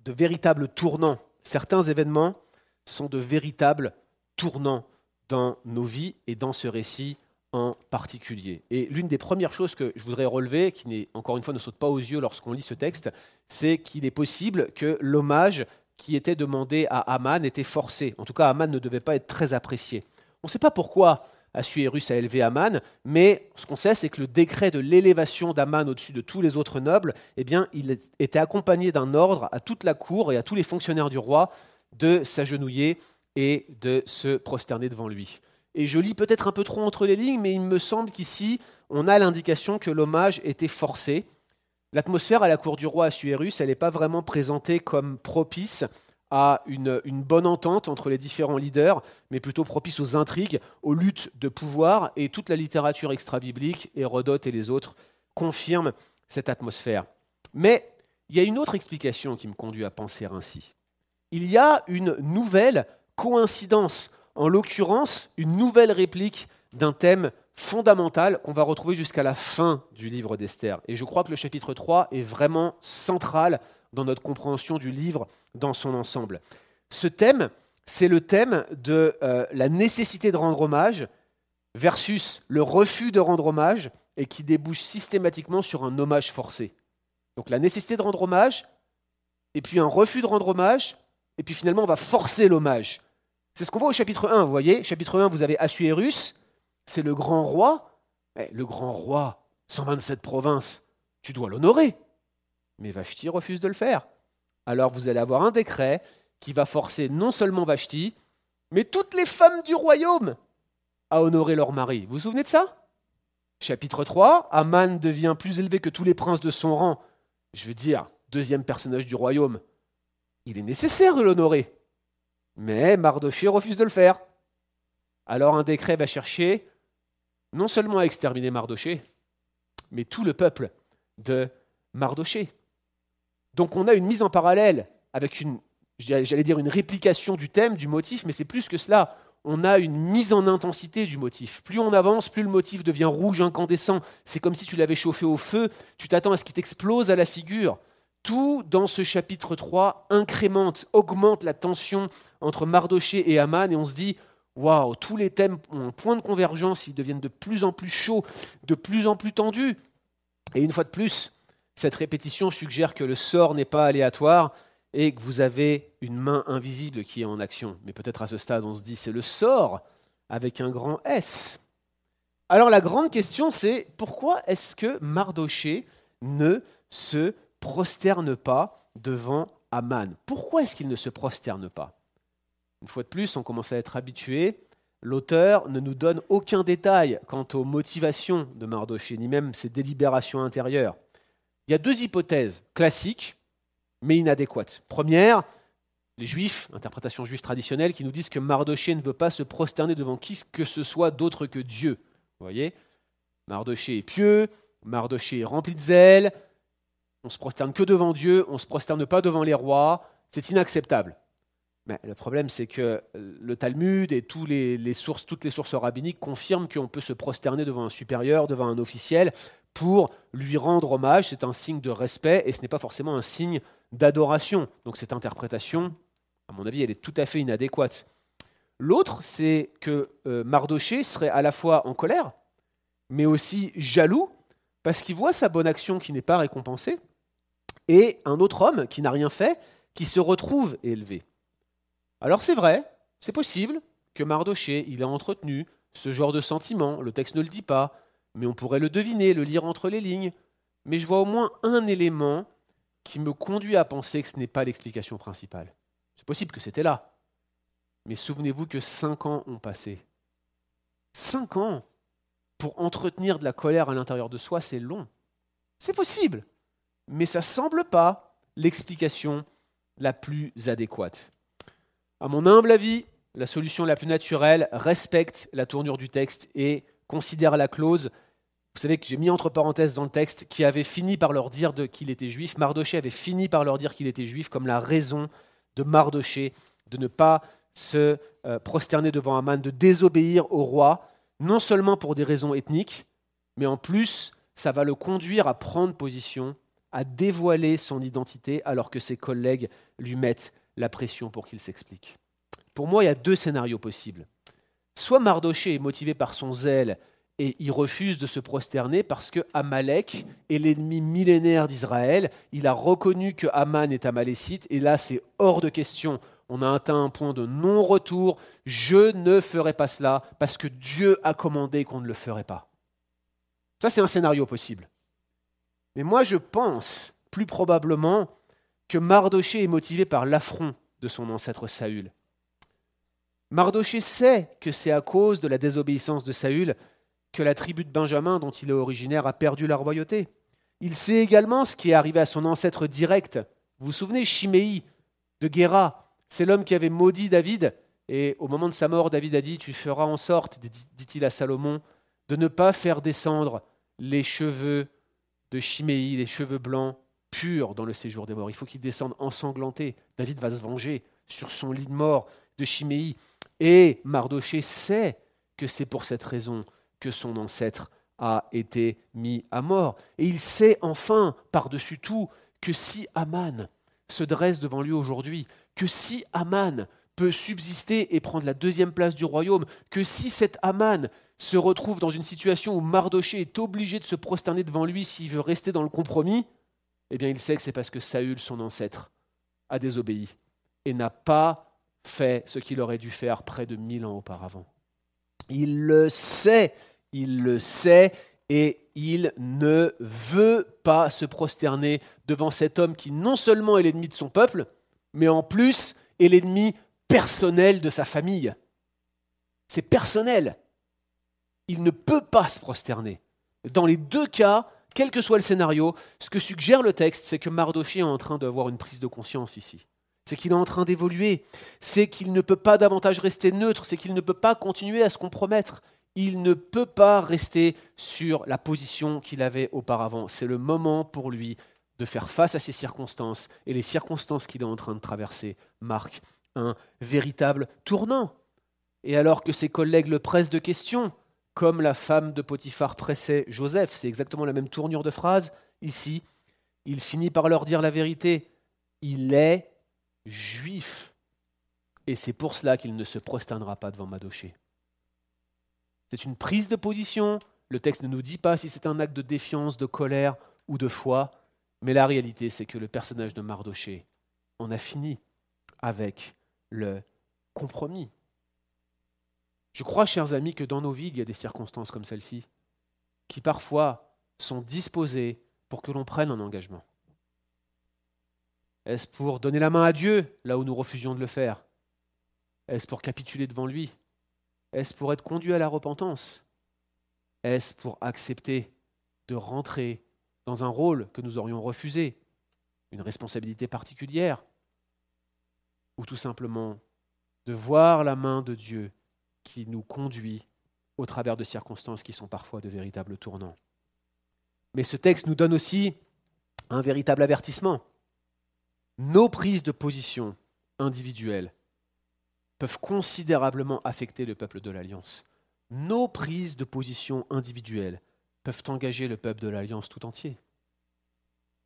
de véritables tournants. Certains événements sont de véritables tournants dans nos vies et dans ce récit en particulier. Et l'une des premières choses que je voudrais relever, qui n'est encore une fois ne saute pas aux yeux lorsqu'on lit ce texte, c'est qu'il est possible que l'hommage qui était demandé à Aman était forcé. En tout cas, Aman ne devait pas être très apprécié. On ne sait pas pourquoi Assuérus a élevé Aman, mais ce qu'on sait, c'est que le décret de l'élévation d'Aman au-dessus de tous les autres nobles, eh bien, il était accompagné d'un ordre à toute la cour et à tous les fonctionnaires du roi de s'agenouiller et de se prosterner devant lui. Et je lis peut-être un peu trop entre les lignes, mais il me semble qu'ici, on a l'indication que l'hommage était forcé. L'atmosphère à la cour du roi Assuérus, elle n'est pas vraiment présentée comme propice à une, bonne entente entre les différents leaders, mais plutôt propice aux intrigues, aux luttes de pouvoir, et toute la littérature extra-biblique, Hérodote et les autres, confirment cette atmosphère. Mais il y a une autre explication qui me conduit à penser ainsi. Il y a une nouvelle coïncidence en l'occurrence une nouvelle réplique d'un thème fondamental qu'on va retrouver jusqu'à la fin du livre d'Esther. Et je crois que le chapitre 3 est vraiment central dans notre compréhension du livre dans son ensemble. Ce thème, c'est le thème de euh, la nécessité de rendre hommage versus le refus de rendre hommage et qui débouche systématiquement sur un hommage forcé. Donc la nécessité de rendre hommage, et puis un refus de rendre hommage, et puis finalement on va forcer l'hommage. C'est ce qu'on voit au chapitre 1, vous voyez. Chapitre 1, vous avez Assuérus, c'est le grand roi. Eh, le grand roi, 127 provinces, tu dois l'honorer. Mais Vashti refuse de le faire. Alors vous allez avoir un décret qui va forcer non seulement Vashti, mais toutes les femmes du royaume à honorer leur mari. Vous vous souvenez de ça? Chapitre 3, Aman devient plus élevé que tous les princes de son rang. Je veux dire, deuxième personnage du royaume. Il est nécessaire de l'honorer. Mais Mardoché refuse de le faire. Alors un décret va chercher non seulement à exterminer Mardoché, mais tout le peuple de Mardoché. Donc on a une mise en parallèle avec une j'allais dire une réplication du thème, du motif, mais c'est plus que cela. On a une mise en intensité du motif. Plus on avance, plus le motif devient rouge incandescent. C'est comme si tu l'avais chauffé au feu, tu t'attends à ce qu'il t'explose à la figure. Tout dans ce chapitre 3 incrémente, augmente la tension entre Mardoché et Aman, et on se dit, waouh, tous les thèmes ont un point de convergence, ils deviennent de plus en plus chauds, de plus en plus tendus. Et une fois de plus, cette répétition suggère que le sort n'est pas aléatoire, et que vous avez une main invisible qui est en action. Mais peut-être à ce stade, on se dit, c'est le sort avec un grand S. Alors la grande question, c'est pourquoi est-ce que Mardoché ne se prosterne pas devant Aman Pourquoi est-ce qu'il ne se prosterne pas? Une fois de plus, on commence à être habitué. L'auteur ne nous donne aucun détail quant aux motivations de Mardoché, ni même ses délibérations intérieures. Il y a deux hypothèses classiques mais inadéquate. Première, les juifs, interprétation juive traditionnelle, qui nous disent que Mardoché ne veut pas se prosterner devant qui que ce soit d'autre que Dieu. Vous voyez? Mardoché est pieux, Mardoché est rempli de zèle, on se prosterne que devant Dieu, on ne se prosterne pas devant les rois, c'est inacceptable. Mais le problème, c'est que le Talmud et toutes les sources rabbiniques confirment qu'on peut se prosterner devant un supérieur, devant un officiel, pour lui rendre hommage. C'est un signe de respect et ce n'est pas forcément un signe d'adoration. Donc cette interprétation, à mon avis, elle est tout à fait inadéquate. L'autre, c'est que euh, Mardoché serait à la fois en colère, mais aussi jaloux, parce qu'il voit sa bonne action qui n'est pas récompensée, et un autre homme qui n'a rien fait, qui se retrouve élevé. Alors c'est vrai, c'est possible que Mardoché, il a entretenu ce genre de sentiment, le texte ne le dit pas, mais on pourrait le deviner, le lire entre les lignes. Mais je vois au moins un élément qui me conduit à penser que ce n'est pas l'explication principale. C'est possible que c'était là. Mais souvenez-vous que cinq ans ont passé. Cinq ans pour entretenir de la colère à l'intérieur de soi, c'est long. C'est possible. Mais ça ne semble pas l'explication la plus adéquate. À mon humble avis, la solution la plus naturelle respecte la tournure du texte et considère la clause vous savez que j'ai mis entre parenthèses dans le texte qui avait fini par leur dire qu'il était juif. Mardoché avait fini par leur dire qu'il était juif comme la raison de Mardoché de ne pas se euh, prosterner devant Aman, de désobéir au roi, non seulement pour des raisons ethniques, mais en plus, ça va le conduire à prendre position, à dévoiler son identité alors que ses collègues lui mettent la pression pour qu'il s'explique. Pour moi, il y a deux scénarios possibles. Soit Mardoché est motivé par son zèle et il refuse de se prosterner parce que Amalek est l'ennemi millénaire d'Israël. Il a reconnu que Aman est amalécite et là c'est hors de question. On a atteint un point de non-retour. Je ne ferai pas cela parce que Dieu a commandé qu'on ne le ferait pas. Ça c'est un scénario possible. Mais moi je pense plus probablement que Mardoché est motivé par l'affront de son ancêtre Saül. Mardoché sait que c'est à cause de la désobéissance de Saül que la tribu de Benjamin, dont il est originaire, a perdu la royauté. Il sait également ce qui est arrivé à son ancêtre direct. Vous vous souvenez, Chiméi de Guéra, c'est l'homme qui avait maudit David. Et au moment de sa mort, David a dit Tu feras en sorte, dit-il à Salomon, de ne pas faire descendre les cheveux de Chiméi, les cheveux blancs purs dans le séjour des morts. Il faut qu'ils descendent ensanglantés. David va se venger sur son lit de mort de Chiméi. Et Mardoché sait que c'est pour cette raison que son ancêtre a été mis à mort. Et il sait enfin, par-dessus tout, que si Aman se dresse devant lui aujourd'hui, que si Aman peut subsister et prendre la deuxième place du royaume, que si cet Aman se retrouve dans une situation où Mardoché est obligé de se prosterner devant lui s'il veut rester dans le compromis, eh bien il sait que c'est parce que Saül, son ancêtre, a désobéi et n'a pas fait ce qu'il aurait dû faire près de mille ans auparavant. Il le sait, il le sait, et il ne veut pas se prosterner devant cet homme qui non seulement est l'ennemi de son peuple, mais en plus est l'ennemi personnel de sa famille. C'est personnel. Il ne peut pas se prosterner. Dans les deux cas, quel que soit le scénario, ce que suggère le texte, c'est que Mardoché est en train d'avoir une prise de conscience ici c'est qu'il est en train d'évoluer, c'est qu'il ne peut pas davantage rester neutre, c'est qu'il ne peut pas continuer à se compromettre, il ne peut pas rester sur la position qu'il avait auparavant. C'est le moment pour lui de faire face à ces circonstances, et les circonstances qu'il est en train de traverser marquent un véritable tournant. Et alors que ses collègues le pressent de questions, comme la femme de Potiphar pressait Joseph, c'est exactement la même tournure de phrase ici, il finit par leur dire la vérité. Il est juif. Et c'est pour cela qu'il ne se prosternera pas devant Madoché. C'est une prise de position. Le texte ne nous dit pas si c'est un acte de défiance, de colère ou de foi. Mais la réalité, c'est que le personnage de Mardoché en a fini avec le compromis. Je crois, chers amis, que dans nos vies, il y a des circonstances comme celle-ci qui parfois sont disposées pour que l'on prenne un engagement. Est-ce pour donner la main à Dieu là où nous refusions de le faire? Est-ce pour capituler devant lui? Est-ce pour être conduit à la repentance? Est-ce pour accepter de rentrer dans un rôle que nous aurions refusé, une responsabilité particulière? Ou tout simplement de voir la main de Dieu qui nous conduit au travers de circonstances qui sont parfois de véritables tournants Mais ce texte nous donne aussi un véritable avertissement nos prises de position individuelles peuvent considérablement affecter le peuple de l'Alliance. Nos prises de position individuelles peuvent engager le peuple de l'Alliance tout entier.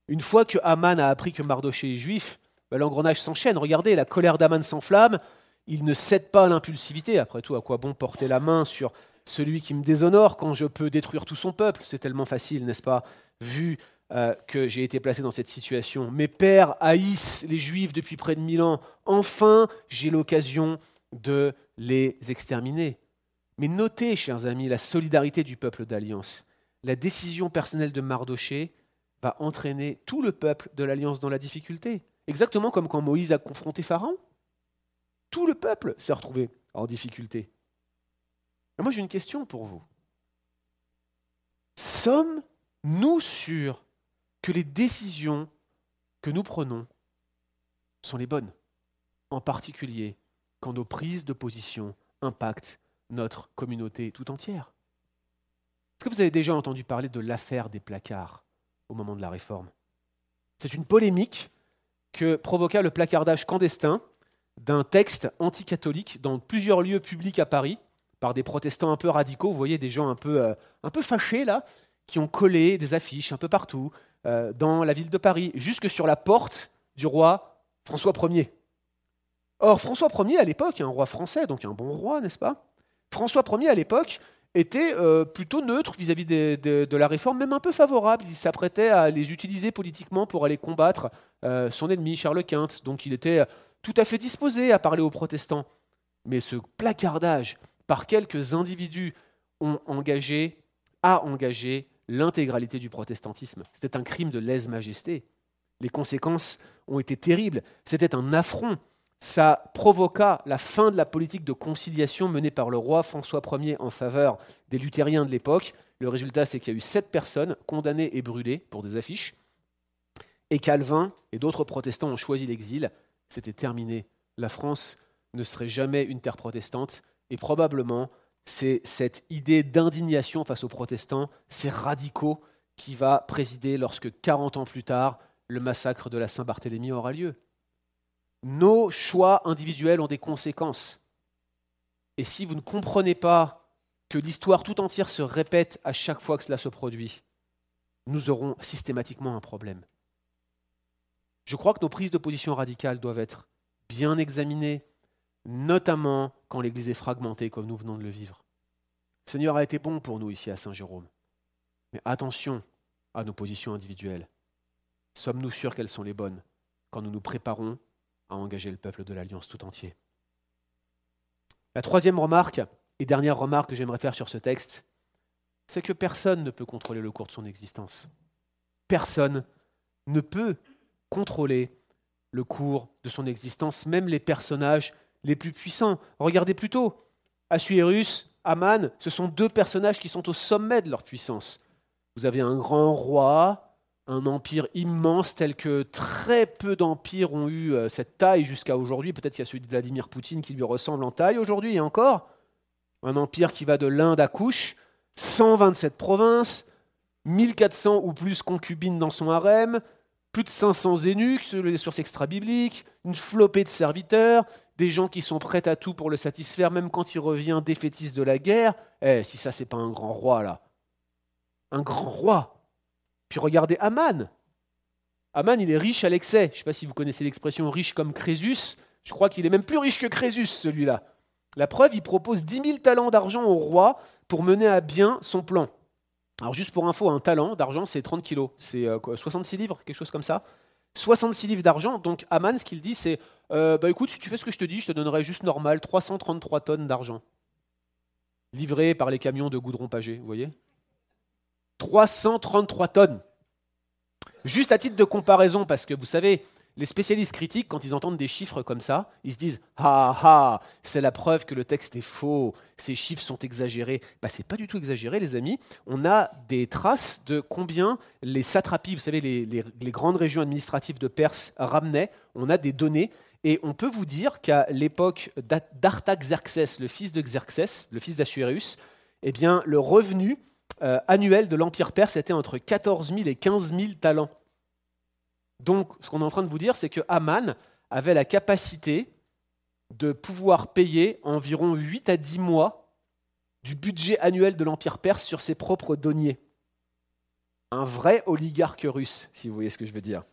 Une fois que Haman a appris que Mardoché est juif, ben, l'engrenage s'enchaîne. Regardez, la colère d'Aman s'enflamme, il ne cède pas à l'impulsivité. Après tout, à quoi bon porter la main sur celui qui me déshonore quand je peux détruire tout son peuple? C'est tellement facile, n'est-ce pas Vu euh, que j'ai été placé dans cette situation. Mes pères haïssent les Juifs depuis près de mille ans. Enfin, j'ai l'occasion de les exterminer. Mais notez, chers amis, la solidarité du peuple d'Alliance. La décision personnelle de Mardoché va entraîner tout le peuple de l'Alliance dans la difficulté. Exactement comme quand Moïse a confronté Pharaon. Tout le peuple s'est retrouvé en difficulté. moi, j'ai une question pour vous. Sommes-nous sûrs que les décisions que nous prenons sont les bonnes, en particulier quand nos prises de position impactent notre communauté tout entière. Est-ce que vous avez déjà entendu parler de l'affaire des placards au moment de la réforme? C'est une polémique que provoqua le placardage clandestin d'un texte anticatholique dans plusieurs lieux publics à Paris par des protestants un peu radicaux, vous voyez des gens un peu, euh, fâchés là, qui ont collé des affiches un peu partout, euh, dans la ville de Paris, jusque sur la porte du roi François Ier. Or, François Ier, à l'époque, un roi français, donc un bon roi, n'est-ce pas? François Ier, à l'époque, était euh, plutôt neutre vis-à-vis de, la réforme, même un peu favorable. Il s'apprêtait à les utiliser politiquement pour aller combattre euh, son ennemi, Charles Quint. Donc il était tout à fait disposé à parler aux protestants. Mais ce placardage par quelques individus ont engagé, a engagé l'intégralité du protestantisme. C'était un crime de lèse-majesté. Les conséquences ont été terribles. C'était un affront. Ça provoqua la fin de la politique de conciliation menée par le roi François Ier en faveur des luthériens de l'époque. Le résultat, c'est qu'il y a eu sept personnes condamnées et brûlées pour des affiches. Et Calvin et d'autres protestants ont choisi l'exil. C'était terminé. La France ne serait jamais une terre protestante et probablement c'est cette idée d'indignation face aux protestants, ces radicaux, qui va présider lorsque 40 ans plus tard, le massacre de la Saint-Barthélemy aura lieu. Nos choix individuels ont des conséquences. Et si vous ne comprenez pas que l'histoire tout entière se répète à chaque fois que cela se produit, nous aurons systématiquement un problème. Je crois que nos prises de position radicales doivent être bien examinées, notamment quand l'Église est fragmentée comme nous venons de le vivre. Le Seigneur a été bon pour nous ici à Saint-Jérôme. Mais attention à nos positions individuelles. Sommes-nous sûrs qu'elles sont les bonnes quand nous nous préparons à engager le peuple de l'Alliance tout entier La troisième remarque et dernière remarque que j'aimerais faire sur ce texte, c'est que personne ne peut contrôler le cours de son existence. Personne ne peut contrôler le cours de son existence, même les personnages les plus puissants. Regardez plutôt, Assuérus, Aman, ce sont deux personnages qui sont au sommet de leur puissance. Vous avez un grand roi, un empire immense tel que très peu d'empires ont eu euh, cette taille jusqu'à aujourd'hui. Peut-être qu'il y a celui de Vladimir Poutine qui lui ressemble en taille aujourd'hui et encore. Un empire qui va de l'Inde à Couche, 127 provinces, 1400 ou plus concubines dans son harem, plus de 500 eunuques sur les sources extra-bibliques, une flopée de serviteurs, des gens qui sont prêts à tout pour le satisfaire, même quand il revient défaitiste de la guerre. Eh, si ça, c'est pas un grand roi, là. Un grand roi. Puis regardez Aman. Aman, il est riche à l'excès. Je ne sais pas si vous connaissez l'expression riche comme Crésus. Je crois qu'il est même plus riche que Crésus, celui-là. La preuve, il propose 10 000 talents d'argent au roi pour mener à bien son plan. Alors juste pour info, un talent d'argent, c'est 30 kilos. C'est 66 euh, livres, quelque chose comme ça. 66 livres d'argent. Donc Aman, ce qu'il dit, c'est euh, bah écoute, si tu fais ce que je te dis, je te donnerai juste normal 333 tonnes d'argent. Livré par les camions de goudron pagé, vous voyez 333 tonnes. Juste à titre de comparaison, parce que vous savez, les spécialistes critiques, quand ils entendent des chiffres comme ça, ils se disent Ah ah, c'est la preuve que le texte est faux, ces chiffres sont exagérés. Bah, c'est pas du tout exagéré, les amis. On a des traces de combien les satrapies, vous savez, les, grandes régions administratives de Perse ramenaient. On a des données. Et on peut vous dire qu'à l'époque d'Artaxerxès, le fils de Xerxès, le fils d'Assuérus, eh bien, le revenu euh, annuel de l'Empire perse était entre 14 000 et 15 000 talents. Donc, ce qu'on est en train de vous dire, c'est que Aman avait la capacité de pouvoir payer environ 8 à 10 mois du budget annuel de l'Empire perse sur ses propres deniers. Un vrai oligarque russe, si vous voyez ce que je veux dire.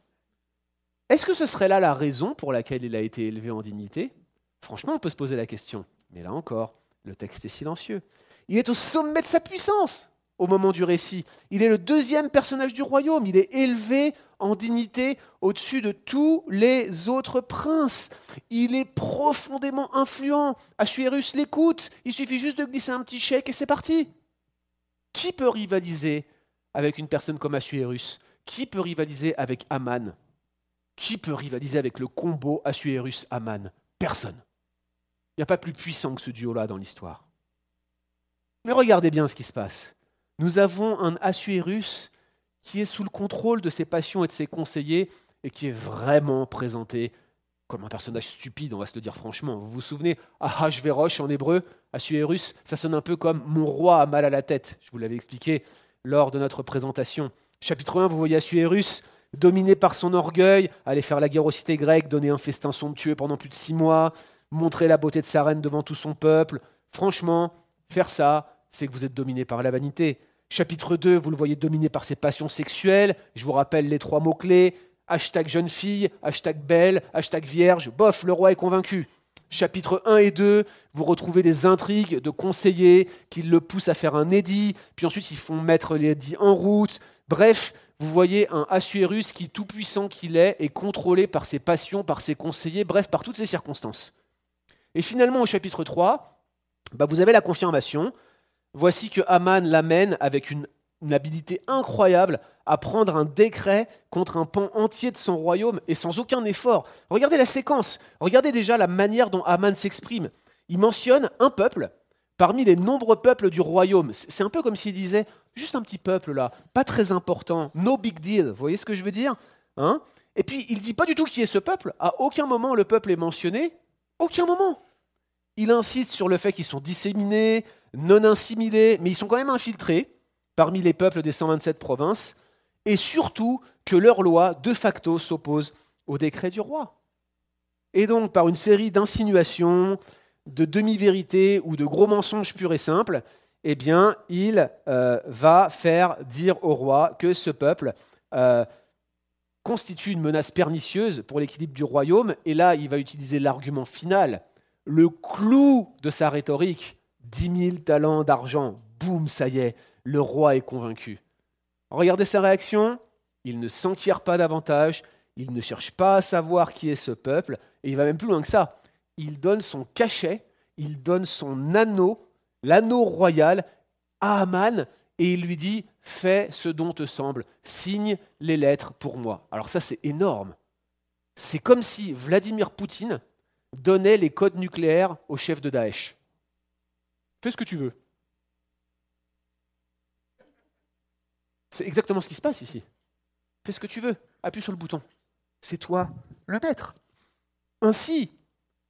Est-ce que ce serait là la raison pour laquelle il a été élevé en dignité? Franchement, on peut se poser la question. Mais là encore, le texte est silencieux. Il est au sommet de sa puissance au moment du récit. Il est le deuxième personnage du royaume. Il est élevé en dignité au-dessus de tous les autres princes. Il est profondément influent. Assuérus l'écoute. Il suffit juste de glisser un petit chèque et c'est parti. Qui peut rivaliser avec une personne comme Assuérus? Qui peut rivaliser avec Aman? Qui peut rivaliser avec le combo Assuérus-Aman Personne. Il n'y a pas plus puissant que ce duo-là dans l'histoire. Mais regardez bien ce qui se passe. Nous avons un Assuérus qui est sous le contrôle de ses passions et de ses conseillers et qui est vraiment présenté comme un personnage stupide, on va se le dire franchement. Vous vous souvenez, Ahashverosh en hébreu, Assuérus, ça sonne un peu comme mon roi a mal à la tête. Je vous l'avais expliqué lors de notre présentation. Chapitre 1, vous voyez Assuérus dominé par son orgueil, aller faire la guerre aux cités grecques, donner un festin somptueux pendant plus de six mois, montrer la beauté de sa reine devant tout son peuple. Franchement, faire ça, c'est que vous êtes dominé par la vanité. Chapitre 2, vous le voyez dominé par ses passions sexuelles. Je vous rappelle les trois mots-clés. Hashtag jeune fille, hashtag belle, hashtag vierge. Bof, le roi est convaincu. Chapitre 1 et 2, vous retrouvez des intrigues de conseillers qui le poussent à faire un édit, puis ensuite ils font mettre l'édit en route. Bref, vous voyez un Assuérus qui, tout puissant qu'il est, est contrôlé par ses passions, par ses conseillers, bref, par toutes ces circonstances. Et finalement, au chapitre 3, bah, vous avez la confirmation Voici que Aman l'amène avec une, habilité incroyable à prendre un décret contre un pan entier de son royaume et sans aucun effort. Regardez la séquence, regardez déjà la manière dont Aman s'exprime. Il mentionne un peuple parmi les nombreux peuples du royaume. C'est un peu comme s'il disait juste un petit peuple là, pas très important, no big deal. Vous voyez ce que je veux dire hein? Et puis il dit pas du tout qui est ce peuple. À aucun moment le peuple est mentionné. Aucun moment. Il insiste sur le fait qu'ils sont disséminés, non assimilés, mais ils sont quand même infiltrés parmi les peuples des 127 provinces, et surtout que leur loi, de facto, s'oppose au décret du roi. Et donc, par une série d'insinuations, de demi-vérités ou de gros mensonges purs et simples, eh bien, il euh, va faire dire au roi que ce peuple euh, constitue une menace pernicieuse pour l'équilibre du royaume. Et là, il va utiliser l'argument final, le clou de sa rhétorique, 10 000 talents d'argent, boum, ça y est, le roi est convaincu. Regardez sa réaction, il ne s'enquiert pas davantage, il ne cherche pas à savoir qui est ce peuple, et il va même plus loin que ça. Il donne son cachet, il donne son anneau, l'anneau royal, à Aman, et il lui dit Fais ce dont te semble, signe les lettres pour moi. Alors, ça, c'est énorme. C'est comme si Vladimir Poutine donnait les codes nucléaires au chef de Daesh. Fais ce que tu veux. C'est exactement ce qui se passe ici. Fais ce que tu veux. Appuie sur le bouton. C'est toi le maître. Ainsi,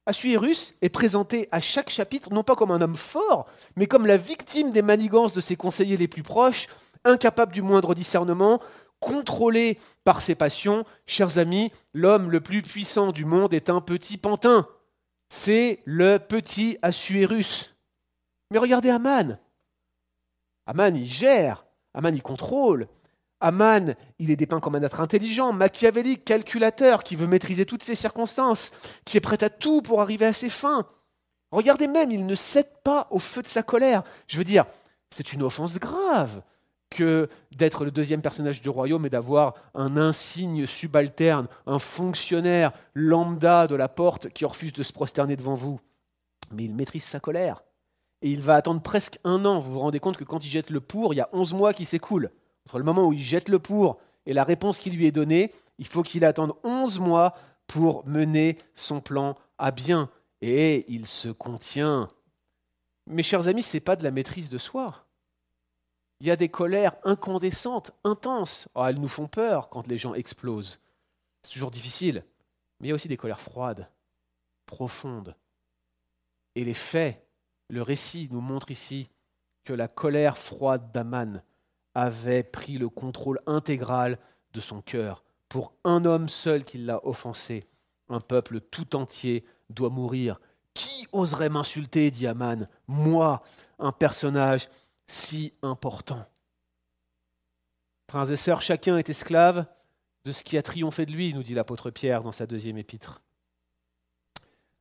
Assuérus est présenté à chaque chapitre non pas comme un homme fort, mais comme la victime des manigances de ses conseillers les plus proches, incapable du moindre discernement, contrôlé par ses passions, chers amis, l'homme le plus puissant du monde est un petit pantin. C'est le petit Assuérus. Mais regardez Aman. Aman, il gère. Aman, il contrôle. Aman, il est dépeint comme un être intelligent, machiavélique, calculateur, qui veut maîtriser toutes ses circonstances, qui est prêt à tout pour arriver à ses fins. Regardez même, il ne cède pas au feu de sa colère. Je veux dire, c'est une offense grave que d'être le deuxième personnage du royaume et d'avoir un insigne subalterne, un fonctionnaire lambda de la porte qui refuse de se prosterner devant vous. Mais il maîtrise sa colère. Et il va attendre presque un an. Vous vous rendez compte que quand il jette le pour, il y a onze mois qui s'écoulent. Entre le moment où il jette le pour et la réponse qui lui est donnée, il faut qu'il attende onze mois pour mener son plan à bien. Et il se contient. Mes chers amis, ce n'est pas de la maîtrise de soi. Il y a des colères incandescentes, intenses. Oh, elles nous font peur quand les gens explosent. C'est toujours difficile. Mais il y a aussi des colères froides, profondes. Et les faits, le récit nous montre ici que la colère froide d'Aman avait pris le contrôle intégral de son cœur. Pour un homme seul qui l'a offensé, un peuple tout entier doit mourir. Qui oserait m'insulter dit Aman, moi, un personnage si important. Frères et sœurs, chacun est esclave de ce qui a triomphé de lui, nous dit l'apôtre Pierre dans sa deuxième épître.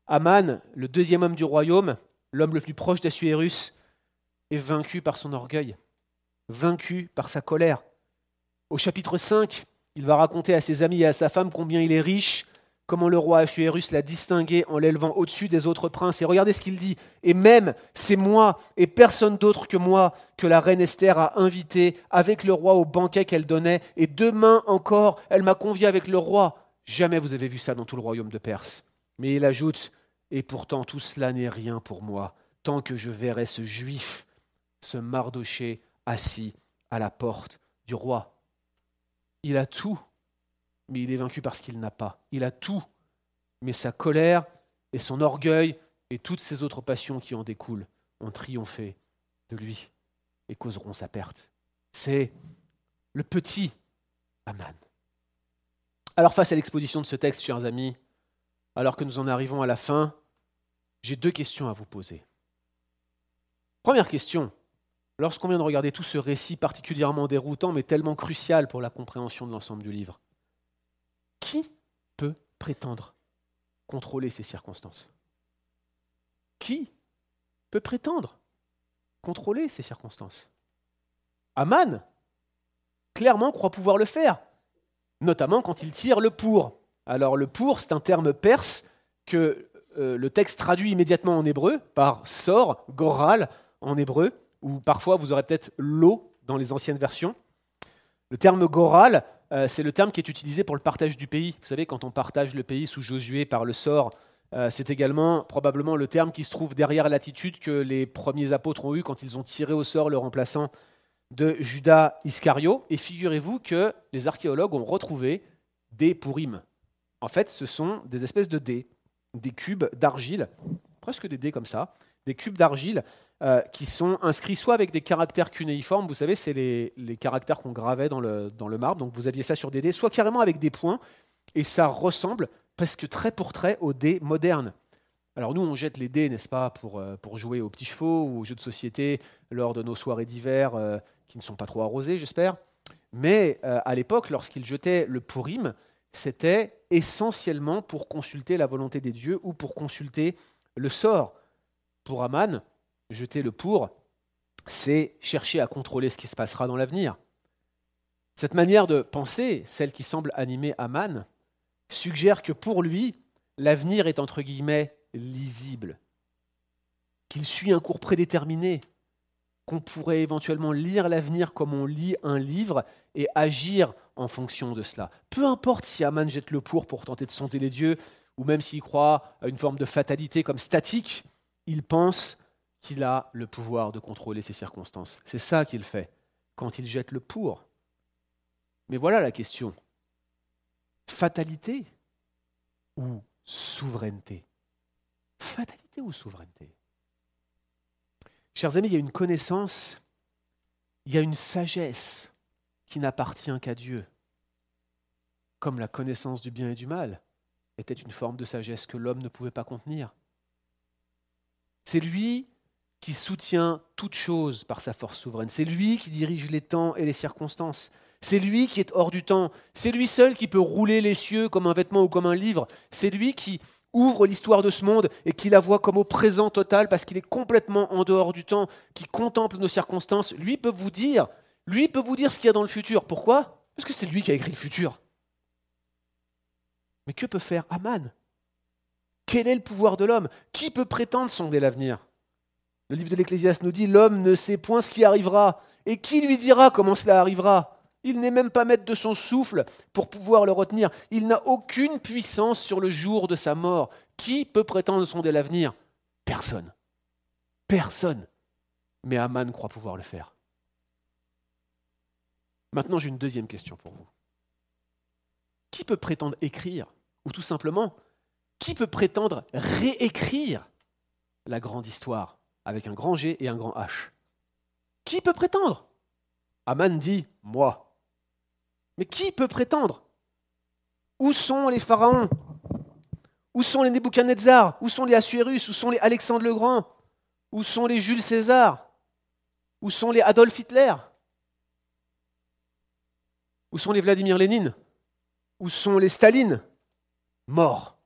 Aman, le deuxième homme du royaume, l'homme le plus proche d'Assuérus, est vaincu par son orgueil, vaincu par sa colère. Au chapitre 5, il va raconter à ses amis et à sa femme combien il est riche, comment le roi Assuérus l'a distingué en l'élevant au-dessus des autres princes. Et regardez ce qu'il dit. Et même, c'est moi et personne d'autre que moi que la reine Esther a invité avec le roi au banquet qu'elle donnait. Et demain encore, elle m'a convié avec le roi. Jamais vous avez vu ça dans tout le royaume de Perse. Mais il ajoute, et pourtant tout cela n'est rien pour moi, tant que je verrai ce juif, ce Mardoché, assis à la porte du roi. Il a tout mais il est vaincu parce qu'il n'a pas. Il a tout, mais sa colère et son orgueil et toutes ses autres passions qui en découlent ont triomphé de lui et causeront sa perte. C'est le petit Aman. Alors face à l'exposition de ce texte, chers amis, alors que nous en arrivons à la fin, j'ai deux questions à vous poser. Première question, lorsqu'on vient de regarder tout ce récit particulièrement déroutant mais tellement crucial pour la compréhension de l'ensemble du livre, qui peut prétendre contrôler ces circonstances? Qui peut prétendre contrôler ces circonstances? Aman, clairement, croit pouvoir le faire, notamment quand il tire le pour. Alors le pour, c'est un terme perse que euh, le texte traduit immédiatement en hébreu par sor, goral en hébreu, ou parfois vous aurez peut-être l'eau dans les anciennes versions. Le terme goral euh, c'est le terme qui est utilisé pour le partage du pays. Vous savez, quand on partage le pays sous Josué par le sort, euh, c'est également probablement le terme qui se trouve derrière l'attitude que les premiers apôtres ont eue quand ils ont tiré au sort le remplaçant de Judas Iscario. Et figurez-vous que les archéologues ont retrouvé des pourim. En fait, ce sont des espèces de dés, des cubes d'argile, presque des dés comme ça, des cubes d'argile euh, qui sont inscrits soit avec des caractères cunéiformes, vous savez, c'est les, caractères qu'on gravait dans le, dans le marbre, donc vous aviez ça sur des dés, soit carrément avec des points, et ça ressemble presque trait pour trait aux dés modernes. Alors nous, on jette les dés, n'est-ce pas, pour, euh, pour jouer aux petits chevaux ou aux jeux de société lors de nos soirées d'hiver euh, qui ne sont pas trop arrosées, j'espère. Mais à l'époque, lorsqu'ils jetaient le pourim, c'était essentiellement pour consulter la volonté des dieux ou pour consulter le sort. Pour Aman, jeter le pour, c'est chercher à contrôler ce qui se passera dans l'avenir. Cette manière de penser, celle qui semble animer Aman, suggère que pour lui, l'avenir est entre guillemets lisible, qu'il suit un cours prédéterminé, qu'on pourrait éventuellement lire l'avenir comme on lit un livre et agir en fonction de cela. Peu importe si Aman jette le pour pour tenter de sonder les dieux, ou même s'il croit à une forme de fatalité comme statique, il pense qu'il a le pouvoir de contrôler ses circonstances. C'est ça qu'il fait quand il jette le pour. Mais voilà la question. Fatalité ou souveraineté? Fatalité ou souveraineté? Chers amis, il y a une connaissance, il y a une sagesse qui n'appartient qu'à Dieu, comme la connaissance du bien et du mal était une forme de sagesse que l'homme ne pouvait pas contenir. C'est lui qui soutient toute chose par sa force souveraine. C'est lui qui dirige les temps et les circonstances. C'est lui qui est hors du temps. C'est lui seul qui peut rouler les cieux comme un vêtement ou comme un livre. C'est lui qui ouvre l'histoire de ce monde et qui la voit comme au présent total parce qu'il est complètement en dehors du temps, qui contemple nos circonstances. Lui peut vous dire, lui peut vous dire ce qu'il y a dans le futur. Pourquoi? Parce que c'est lui qui a écrit le futur. Mais que peut faire Aman? Quel est le pouvoir de l'homme? Qui peut prétendre sonder l'avenir? Le livre de l'Ecclésiaste nous dit L'homme ne sait point ce qui arrivera. Et qui lui dira comment cela arrivera? Il n'est même pas maître de son souffle pour pouvoir le retenir. Il n'a aucune puissance sur le jour de sa mort. Qui peut prétendre sonder l'avenir? Personne. Personne. Mais Aman croit pouvoir le faire. Maintenant, j'ai une deuxième question pour vous. Qui peut prétendre écrire? Ou tout simplement, qui peut prétendre réécrire la grande histoire avec un grand G et un grand H? Qui peut prétendre? Aman dit Moi. Mais qui peut prétendre? Où sont les pharaons? Où sont les Nebuchadnezzar? Où sont les Assuérus? Où sont les Alexandre le Grand? Où sont les Jules César? Où sont les Adolf Hitler? Où sont les Vladimir Lénine? Où sont les Staline? Mort.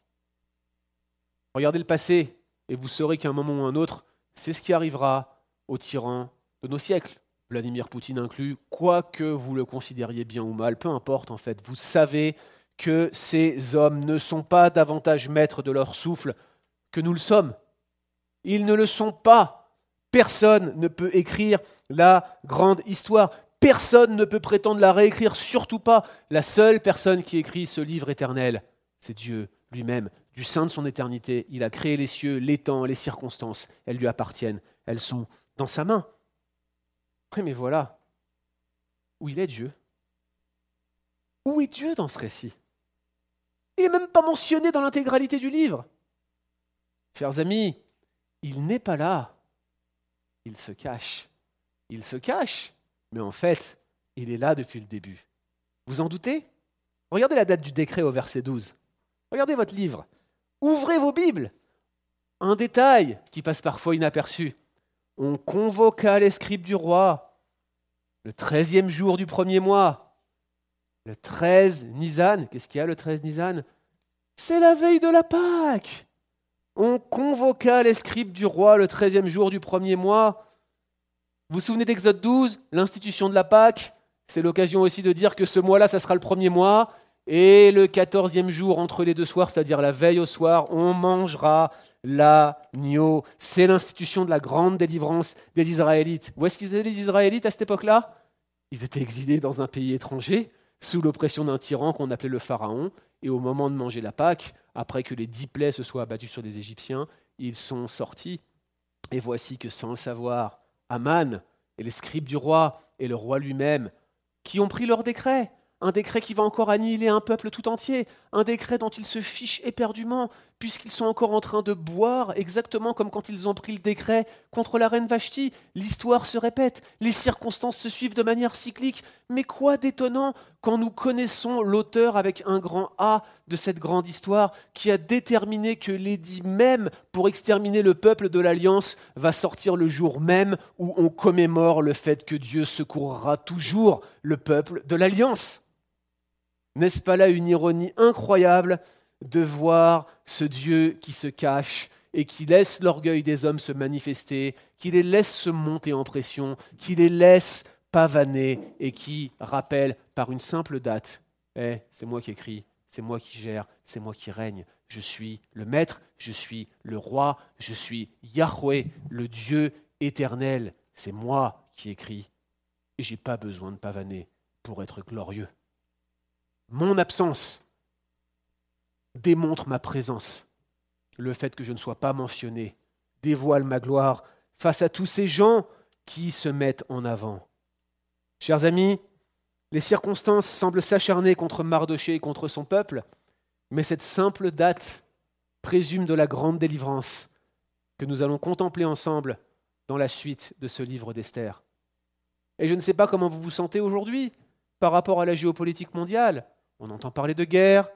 Regardez le passé et vous saurez qu'à un moment ou un autre, c'est ce qui arrivera aux tyrans de nos siècles, Vladimir Poutine inclus, quoi que vous le considériez bien ou mal, peu importe en fait, vous savez que ces hommes ne sont pas davantage maîtres de leur souffle que nous le sommes. Ils ne le sont pas. Personne ne peut écrire la grande histoire. Personne ne peut prétendre la réécrire, surtout pas la seule personne qui écrit ce livre éternel, c'est Dieu lui-même. Du sein de son éternité, il a créé les cieux, les temps, les circonstances. Elles lui appartiennent. Elles sont dans sa main. Mais voilà. Où il est Dieu Où est Dieu dans ce récit? Il n'est même pas mentionné dans l'intégralité du livre. Chers amis, il n'est pas là. Il se cache. Il se cache, mais en fait, il est là depuis le début. Vous en doutez? Regardez la date du décret au verset 12. Regardez votre livre. Ouvrez vos Bibles. Un détail qui passe parfois inaperçu. On convoqua les scribes du roi le treizième jour du premier mois. Le 13 Nisan. Qu'est-ce qu'il y a le 13 Nisan? C'est la veille de la Pâque. On convoqua les scribes du roi le treizième jour du premier mois. Vous vous souvenez d'Exode 12, l'institution de la Pâque? C'est l'occasion aussi de dire que ce mois-là, ça sera le premier mois. Et le quatorzième jour, entre les deux soirs, c'est-à-dire la veille au soir, on mangera l'agneau. C'est l'institution de la grande délivrance des Israélites. Où est-ce qu'ils étaient les Israélites à cette époque-là? Ils étaient exilés dans un pays étranger, sous l'oppression d'un tyran qu'on appelait le Pharaon. Et au moment de manger la Pâque, après que les dix plaies se soient abattues sur les Égyptiens, ils sont sortis. Et voici que sans le savoir, Aman et les scribes du roi et le roi lui-même, qui ont pris leur décret, un décret qui va encore annihiler un peuple tout entier, un décret dont ils se fichent éperdument, puisqu'ils sont encore en train de boire, exactement comme quand ils ont pris le décret contre la reine Vashti. L'histoire se répète, les circonstances se suivent de manière cyclique, mais quoi d'étonnant quand nous connaissons l'auteur avec un grand A de cette grande histoire, qui a déterminé que l'édit même pour exterminer le peuple de l'Alliance va sortir le jour même où on commémore le fait que Dieu secourra toujours le peuple de l'Alliance. N'est-ce pas là une ironie incroyable de voir ce Dieu qui se cache et qui laisse l'orgueil des hommes se manifester, qui les laisse se monter en pression, qui les laisse pavaner et qui rappelle par une simple date Eh, c'est moi qui écris, c'est moi qui gère, c'est moi qui règne. Je suis le maître, je suis le roi, je suis Yahweh, le Dieu éternel. C'est moi qui écris. Et j'ai pas besoin de pavaner pour être glorieux. Mon absence démontre ma présence. Le fait que je ne sois pas mentionné dévoile ma gloire face à tous ces gens qui se mettent en avant. Chers amis, les circonstances semblent s'acharner contre Mardoché et contre son peuple, mais cette simple date présume de la grande délivrance que nous allons contempler ensemble dans la suite de ce livre d'Esther. Et je ne sais pas comment vous vous sentez aujourd'hui. par rapport à la géopolitique mondiale. On entend parler de guerre,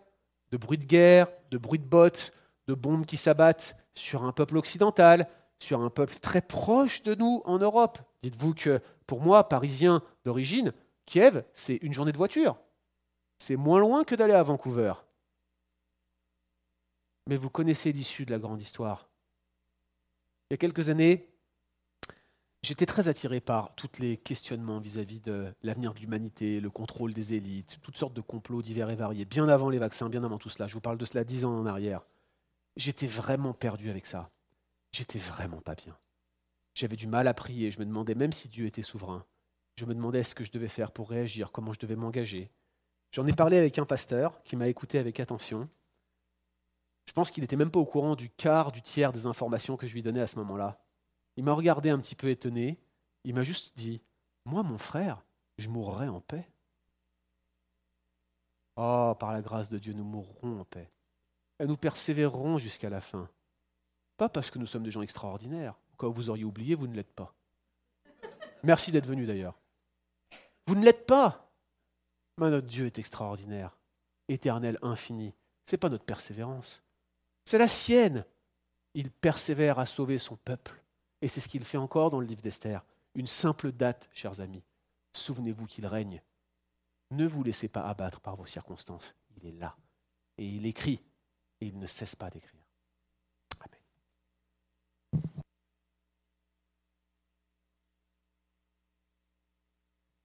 de bruit de guerre, de bruit de bottes, de bombes qui s'abattent sur un peuple occidental, sur un peuple très proche de nous en Europe. Dites-vous que pour moi, parisien d'origine, Kiev, c'est une journée de voiture. C'est moins loin que d'aller à Vancouver. Mais vous connaissez l'issue de la grande histoire. Il y a quelques années, j'étais très attiré par tous les questionnements vis-à-vis de l'avenir de l'humanité, le contrôle des élites, toutes sortes de complots divers et variés, bien avant les vaccins, bien avant tout cela. Je vous parle de cela dix ans en arrière. J'étais vraiment perdu avec ça. J'étais vraiment pas bien. J'avais du mal à prier, je me demandais même si Dieu était souverain. Je me demandais ce que je devais faire pour réagir, comment je devais m'engager? J'en ai parlé avec un pasteur qui m'a écouté avec attention. Je pense qu'il n'était même pas au courant du quart, du tiers des informations que je lui donnais à ce moment-là. Il m'a regardé un petit peu étonné. Il m'a juste dit Moi, mon frère, je mourrai en paix. Oh, par la grâce de Dieu, nous mourrons en paix. Et nous persévérerons jusqu'à la fin. Pas parce que nous sommes des gens extraordinaires. Quand vous auriez oublié, vous ne l'êtes pas. Merci d'être venu d'ailleurs. Vous ne l'êtes pas. Mais notre Dieu est extraordinaire, éternel, infini. Ce n'est pas notre persévérance, c'est la sienne. Il persévère à sauver son peuple. Et c'est ce qu'il fait encore dans le livre d'Esther. Une simple date, chers amis. Souvenez-vous qu'il règne. Ne vous laissez pas abattre par vos circonstances. Il est là. Et il écrit. Et il ne cesse pas d'écrire.